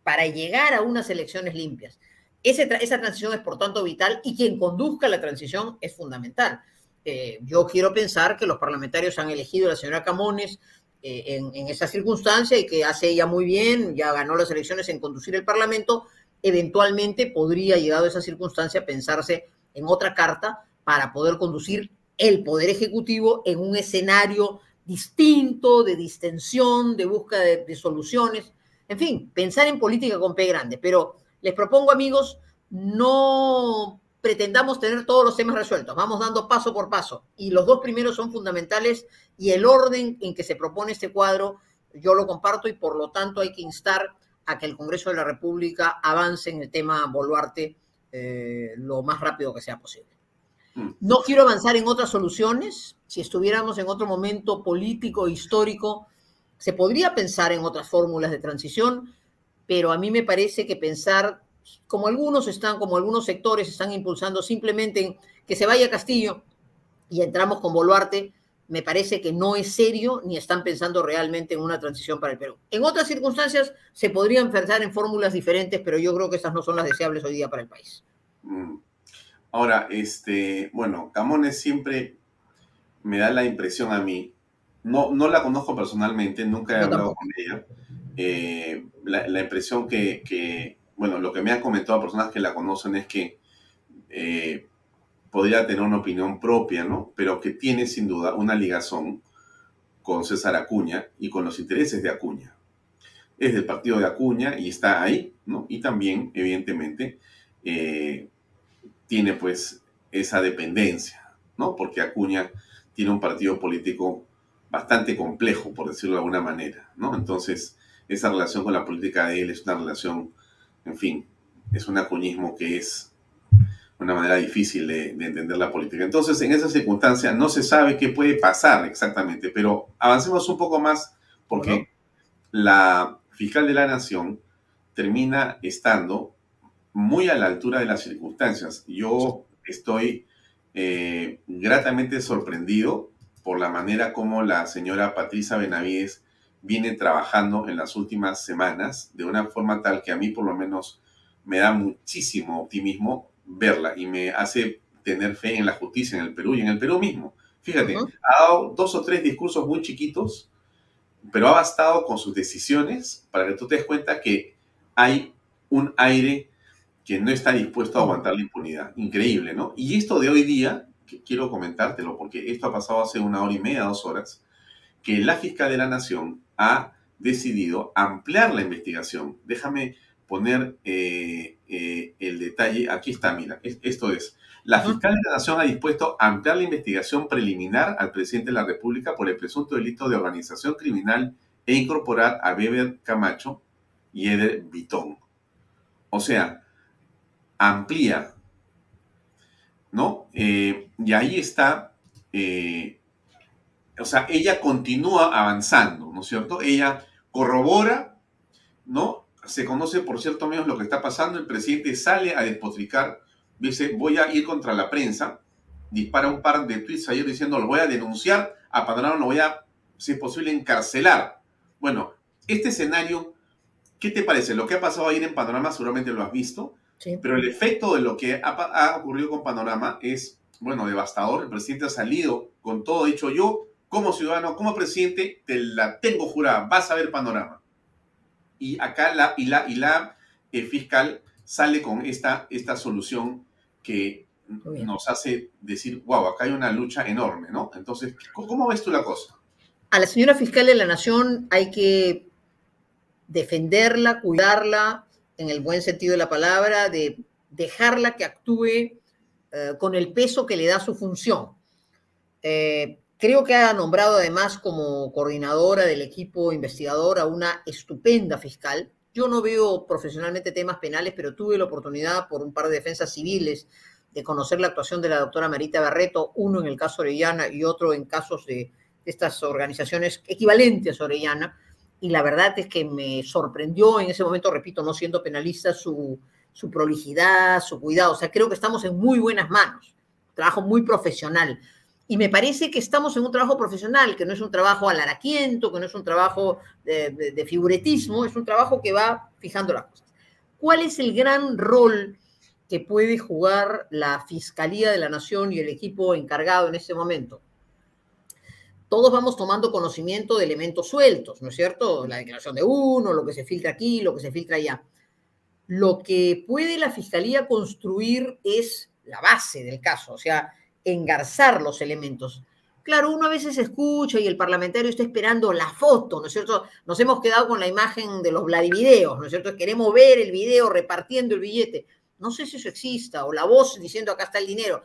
para llegar a unas elecciones limpias. esa transición es por tanto vital y quien conduzca la transición es fundamental. Eh, yo quiero pensar que los parlamentarios han elegido a la señora Camones eh, en, esa circunstancia y que hace ella muy bien, ya ganó las elecciones en conducir el Parlamento, eventualmente podría, llegado a esa circunstancia, pensarse en otra carta para poder conducir el Poder Ejecutivo en un escenario distinto, de distensión, de búsqueda de soluciones. En fin, pensar en política con P grande. Pero les propongo, amigos, no pretendamos tener todos los temas resueltos. Vamos dando paso por paso. Y los dos primeros son fundamentales y el orden en que se propone este cuadro yo lo comparto y por lo tanto hay que instar a que el Congreso de la República avance en el tema Boluarte eh, lo más rápido que sea posible. Mm. No quiero avanzar en otras soluciones. Si estuviéramos en otro momento político, histórico, se podría pensar en otras fórmulas de transición, pero a mí me parece que pensar como algunos están, como algunos sectores están impulsando simplemente en que se vaya Castillo y entramos con Boluarte, me parece que no es serio ni están pensando realmente en una transición para el Perú. En otras circunstancias se podrían pensar en fórmulas diferentes, pero yo creo que esas no son las deseables hoy día para el país. Mm. Ahora, este, bueno, Camones siempre me da la impresión a mí, no, no la conozco personalmente, nunca he hablado con ella, eh, la, impresión que bueno, lo que me han comentado personas que la conocen es que eh, podría tener una opinión propia, ¿no? Pero que tiene sin duda una ligazón con César Acuña y con los intereses de Acuña. Es del partido de Acuña y está ahí, ¿no? Y también, evidentemente, eh, tiene pues esa dependencia, ¿no? Porque Acuña tiene un partido político bastante complejo, por decirlo de alguna manera, ¿no? Entonces, esa relación con la política de él es una relación en fin, es un acuñismo que es una manera difícil de, entender la política. Entonces, en esa circunstancia no se sabe qué puede pasar exactamente, pero avancemos un poco más porque la fiscal de la Nación termina estando muy a la altura de las circunstancias. Yo estoy eh, gratamente sorprendido por la manera como la señora Patricia Benavides viene trabajando en las últimas semanas de una forma tal que a mí por lo menos me da muchísimo optimismo verla y me hace tener fe en la justicia en el Perú y en el Perú mismo. Fíjate, ha dado dos o tres discursos muy chiquitos, pero ha bastado con sus decisiones para que tú te des cuenta que hay un aire que no está dispuesto a aguantar la impunidad. Increíble, ¿no? Y esto de hoy día, que quiero comentártelo porque esto ha pasado hace una hora y media, dos horas, que la fiscal de la Nación ha decidido ampliar la investigación. Déjame poner eh, eh, el detalle. Aquí está, mira, esto es. La fiscal de la Nación ha dispuesto ampliar la investigación preliminar al presidente de la República por el presunto delito de organización criminal e incorporar a Weber Camacho y Eder Vitón. O sea, amplía, ¿no? Eh, y ahí está, eh, o sea, ella continúa avanzando, ¿no es cierto? Ella corrobora, ¿no? Se conoce por cierto menos lo que está pasando, el presidente sale a despotricar, dice, voy a ir contra la prensa, dispara un par de tweets ayer diciendo, lo voy a denunciar, a Panorama lo voy a, si es posible, encarcelar. Bueno, este escenario, ¿qué te parece? Lo que ha pasado ayer en Panorama seguramente lo has visto, pero el efecto de lo que ha, ha, ocurrido con Panorama es, bueno, devastador. El presidente ha salido con todo dicho yo, como ciudadano, como presidente, te la tengo jurada, vas a ver Panorama. Y acá la, y la, y la eh, fiscal sale con esta, esta solución que nos hace decir, wow, acá hay una lucha enorme, ¿no? Entonces, ¿cómo ves tú la cosa? A la señora fiscal de la Nación hay que defenderla, cuidarla, en el buen sentido de la palabra, de dejarla que actúe eh, con el peso que le da su función. Eh, creo que ha nombrado además como coordinadora del equipo investigador a una estupenda fiscal. Yo no veo profesionalmente temas penales, pero tuve la oportunidad por un par de defensas civiles de conocer la actuación de la doctora Marita Barreto, uno en el caso Orellana y otro en casos de estas organizaciones equivalentes a Orellana y la verdad es que me sorprendió en ese momento, repito, no siendo penalista, su, su prolijidad, su cuidado. O sea, creo que estamos en muy buenas manos, trabajo muy profesional. Y me parece que estamos en un trabajo profesional, que no es un trabajo alaraquiento, que no es un trabajo de, de, figuretismo, es un trabajo que va fijando las cosas. ¿Cuál es el gran rol que puede jugar la Fiscalía de la Nación y el equipo encargado en este momento? Todos vamos tomando conocimiento de elementos sueltos, ¿no es cierto? La declaración de uno, lo que se filtra aquí, lo que se filtra allá. Lo que puede la fiscalía construir es la base del caso, o sea, engarzar los elementos. Claro, uno a veces escucha y el parlamentario está esperando la foto, ¿no es cierto? Nos hemos quedado con la imagen de los Vladivideos, ¿no es cierto? Queremos ver el video repartiendo el billete. No sé si eso exista, o la voz diciendo acá está el dinero,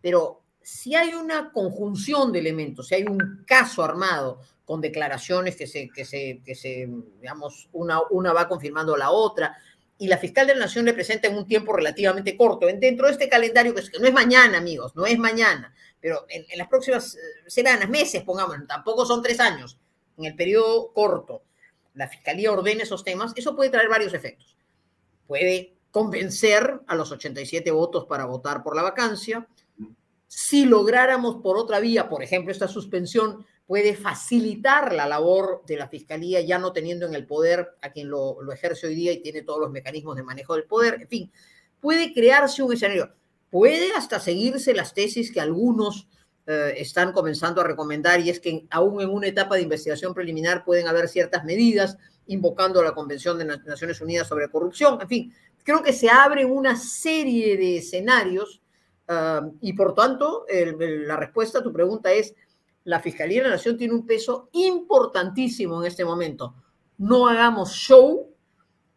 pero si hay una conjunción de elementos, si hay un caso armado con declaraciones que se, que se, que se digamos, una, una va confirmando la otra, y la fiscal de la Nación le presenta en un tiempo relativamente corto, dentro de este calendario, que, no es mañana, amigos, no es mañana, pero en, en las próximas eh, semanas, meses, pongamos, tampoco son tres años, en el periodo corto, la fiscalía ordena esos temas, eso puede traer varios efectos. Puede convencer a los 87 votos para votar por la vacancia, si lográramos por otra vía, por ejemplo, esta suspensión puede facilitar la labor de la Fiscalía, ya no teniendo en el poder a quien lo, ejerce hoy día y tiene todos los mecanismos de manejo del poder, en fin, puede crearse un escenario, puede hasta seguirse las tesis que algunos eh, están comenzando a recomendar, y es que aún en una etapa de investigación preliminar pueden haber ciertas medidas invocando la Convención de Naciones Unidas sobre Corrupción, en fin, creo que se abre una serie de escenarios Y por tanto, el, el, la respuesta a tu pregunta es, la Fiscalía de la Nación tiene un peso importantísimo en este momento. No hagamos show,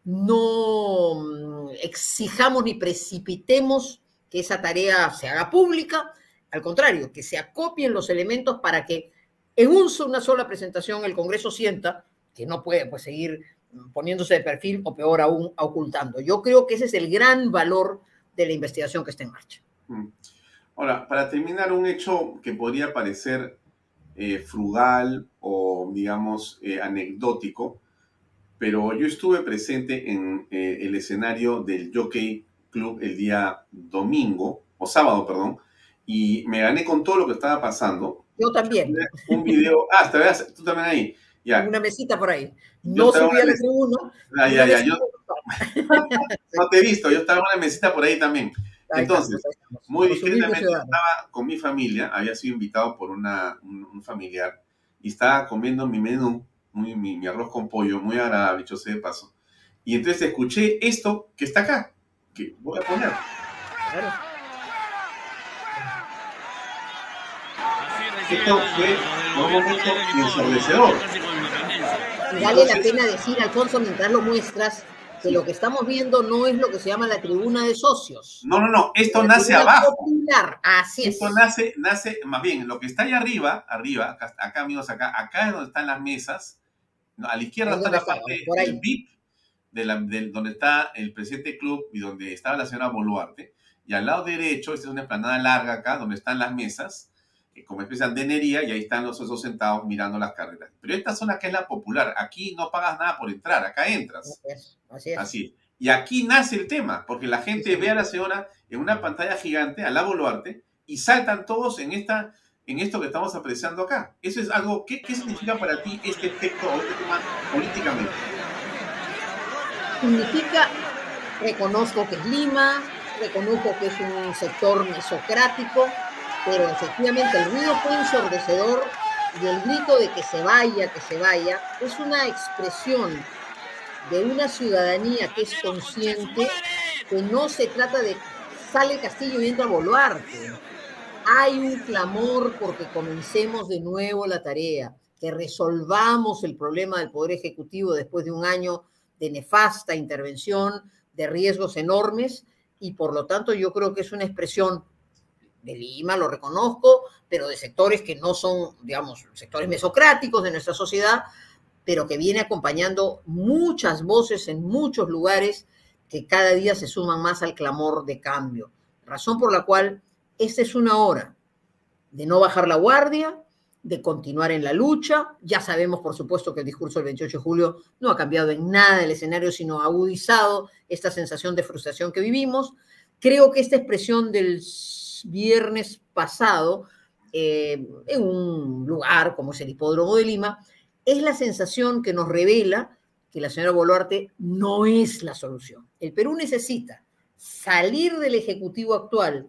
no mm, exijamos ni precipitemos que esa tarea se haga pública, al contrario, que se acopien los elementos para que en un, una sola presentación el Congreso sienta que no puede pues, seguir poniéndose de perfil o peor aún ocultando. Yo creo que ese es el gran valor de la investigación que está en marcha. Mm. Ahora, para terminar, un hecho que podría parecer eh, frugal o, digamos, eh, anecdótico, pero yo estuve presente en eh, el escenario del Jockey Club el día domingo, o sábado, perdón, y me gané con todo lo que estaba pasando. Yo también. Un video, ah, te veas, tú también ahí. Ya. Una mesita por ahí. No subí a la tribuna. Ah, ya, ya, yo no te he visto, yo estaba en una mesita por ahí también. Entonces, muy discretamente estaba con mi familia, había sido invitado por una, un, un, familiar y estaba comiendo mi menú, muy, mi, mi, arroz con pollo, muy agradable, dicho sea de paso. Y entonces escuché esto que está acá, que voy a poner. Claro. Esto fue un momento ensordecedor. Vale la pena decir, Alfonso, mientras lo muestras, que lo que estamos viendo no es lo que se llama la tribuna de socios. No, no, no, esto nace abajo. Popular. Así es. Esto nace, nace, más bien, lo que está ahí arriba, arriba, acá, acá amigos, acá, acá es donde están las mesas. a la izquierda está la parte del VIP, de la, donde está el presidente del club y donde estaba la señora Boluarte. Y al lado derecho, esta es una esplanada larga acá, donde están las mesas como especie de andenería y ahí están los esos sentados mirando las carreras. Pero esta zona que es la popular, aquí no pagas nada por entrar, acá entras. Así es. Así Y aquí nace el tema, porque la gente ve a la señora en una pantalla gigante, al la Boluarte, y saltan todos en, esta, en esto que estamos apreciando acá. Eso es algo, ¿qué, qué significa para ti este efecto o este tema políticamente? Significa, reconozco que es Lima, reconozco que es un sector mesocrático, pero efectivamente el ruido fue ensordecedor y el grito de que se vaya, que se vaya, es una expresión de una ciudadanía que es consciente que no se trata de sale Castillo y entra Boluarte. Hay un clamor porque comencemos de nuevo la tarea, que resolvamos el problema del Poder Ejecutivo después de un año de nefasta intervención, de riesgos enormes, y por lo tanto yo creo que es una expresión de Lima, lo reconozco, pero de sectores que no son, digamos, sectores mesocráticos de nuestra sociedad, pero que viene acompañando muchas voces en muchos lugares que cada día se suman más al clamor de cambio. Razón por la cual esta es una hora de no bajar la guardia, de continuar en la lucha. Ya sabemos, por supuesto, que el discurso del 28 de julio no ha cambiado en nada el escenario, sino ha agudizado esta sensación de frustración que vivimos. Creo que esta expresión del viernes pasado eh, en un lugar como es el Hipódromo de Lima, es la sensación que nos revela que la señora Boluarte no es la solución. El Perú necesita salir del Ejecutivo actual,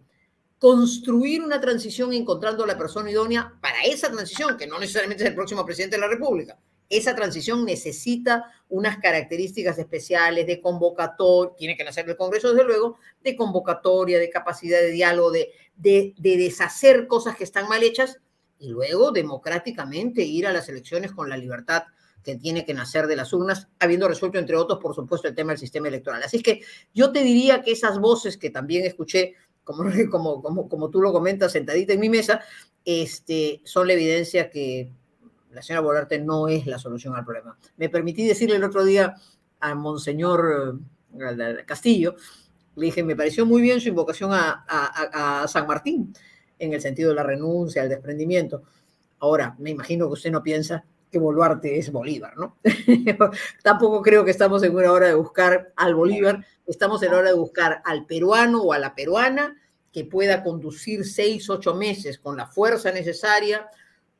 construir una transición encontrando a la persona idónea para esa transición, que no necesariamente es el próximo presidente de la República, esa transición necesita unas características especiales de convocatoria, tiene que nacer el Congreso desde luego, de convocatoria, de capacidad de diálogo, de, de, deshacer cosas que están mal hechas y luego democráticamente ir a las elecciones con la libertad que tiene que nacer de las urnas, habiendo resuelto, entre otros, por supuesto, el tema del sistema electoral. Así que yo te diría que esas voces que también escuché, como, como, como, como tú lo comentas, sentadita en mi mesa, este, son la evidencia que la señora Bolarte no es la solución al problema. Me permití decirle el otro día a Monseñor eh, Castillo, le dije, me pareció muy bien su invocación a, San Martín, en el sentido de la renuncia, el desprendimiento. Ahora, me imagino que usted no piensa que Boluarte es Bolívar, ¿no? Tampoco creo que estamos en una hora de buscar al Bolívar, estamos en la hora de buscar al peruano o a la peruana que pueda conducir seis, ocho meses con la fuerza necesaria,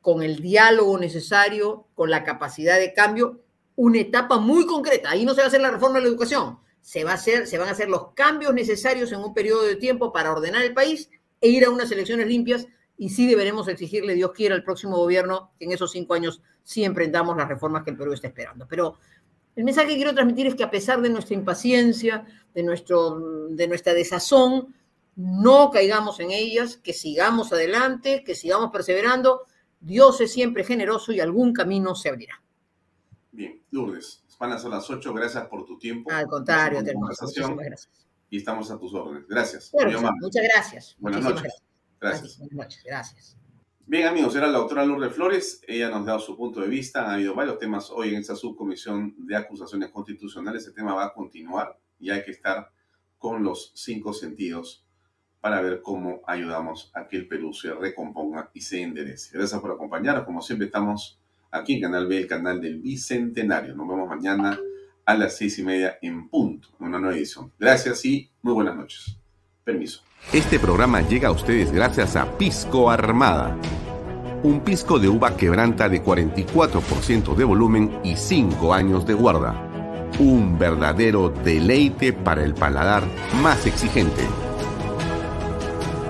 con el diálogo necesario, con la capacidad de cambio, una etapa muy concreta. Ahí no se va a hacer la reforma de la educación, se, va a hacer, se van a hacer los cambios necesarios en un periodo de tiempo para ordenar el país e ir a unas elecciones limpias y sí deberemos exigirle, Dios quiera, al próximo gobierno que en esos cinco años sí emprendamos las reformas que el Perú está esperando. Pero el mensaje que quiero transmitir es que a pesar de nuestra impaciencia, de, nuestro, de nuestra desazón, no caigamos en ellas, que sigamos adelante, que sigamos perseverando Dios es siempre generoso y algún camino se abrirá. Bien, Lourdes, van a ser las 8. Gracias por tu tiempo. Al contrario, te conversación. Gracias. Y estamos a tus órdenes. Gracias. muchas gracias. Buenas noches. Gracias. Buenas noches. Gracias. Bien, amigos, era la doctora Lourdes Flores. Ella nos ha dado su punto de vista. Ha habido varios temas hoy en esta subcomisión de acusaciones constitucionales. El tema va a continuar y hay que estar con los cinco sentidos para ver cómo ayudamos a que el Perú se recomponga y se enderece. Gracias por acompañarnos. Como siempre, estamos aquí en Canal B, el canal del Bicentenario. Nos vemos mañana a las seis y media en punto, una nueva edición. Gracias y muy buenas noches. Permiso. Este programa llega a ustedes gracias a Pisco Armada. Un pisco de uva quebranta de 44% de volumen y 5 años de guarda. Un verdadero deleite para el paladar más exigente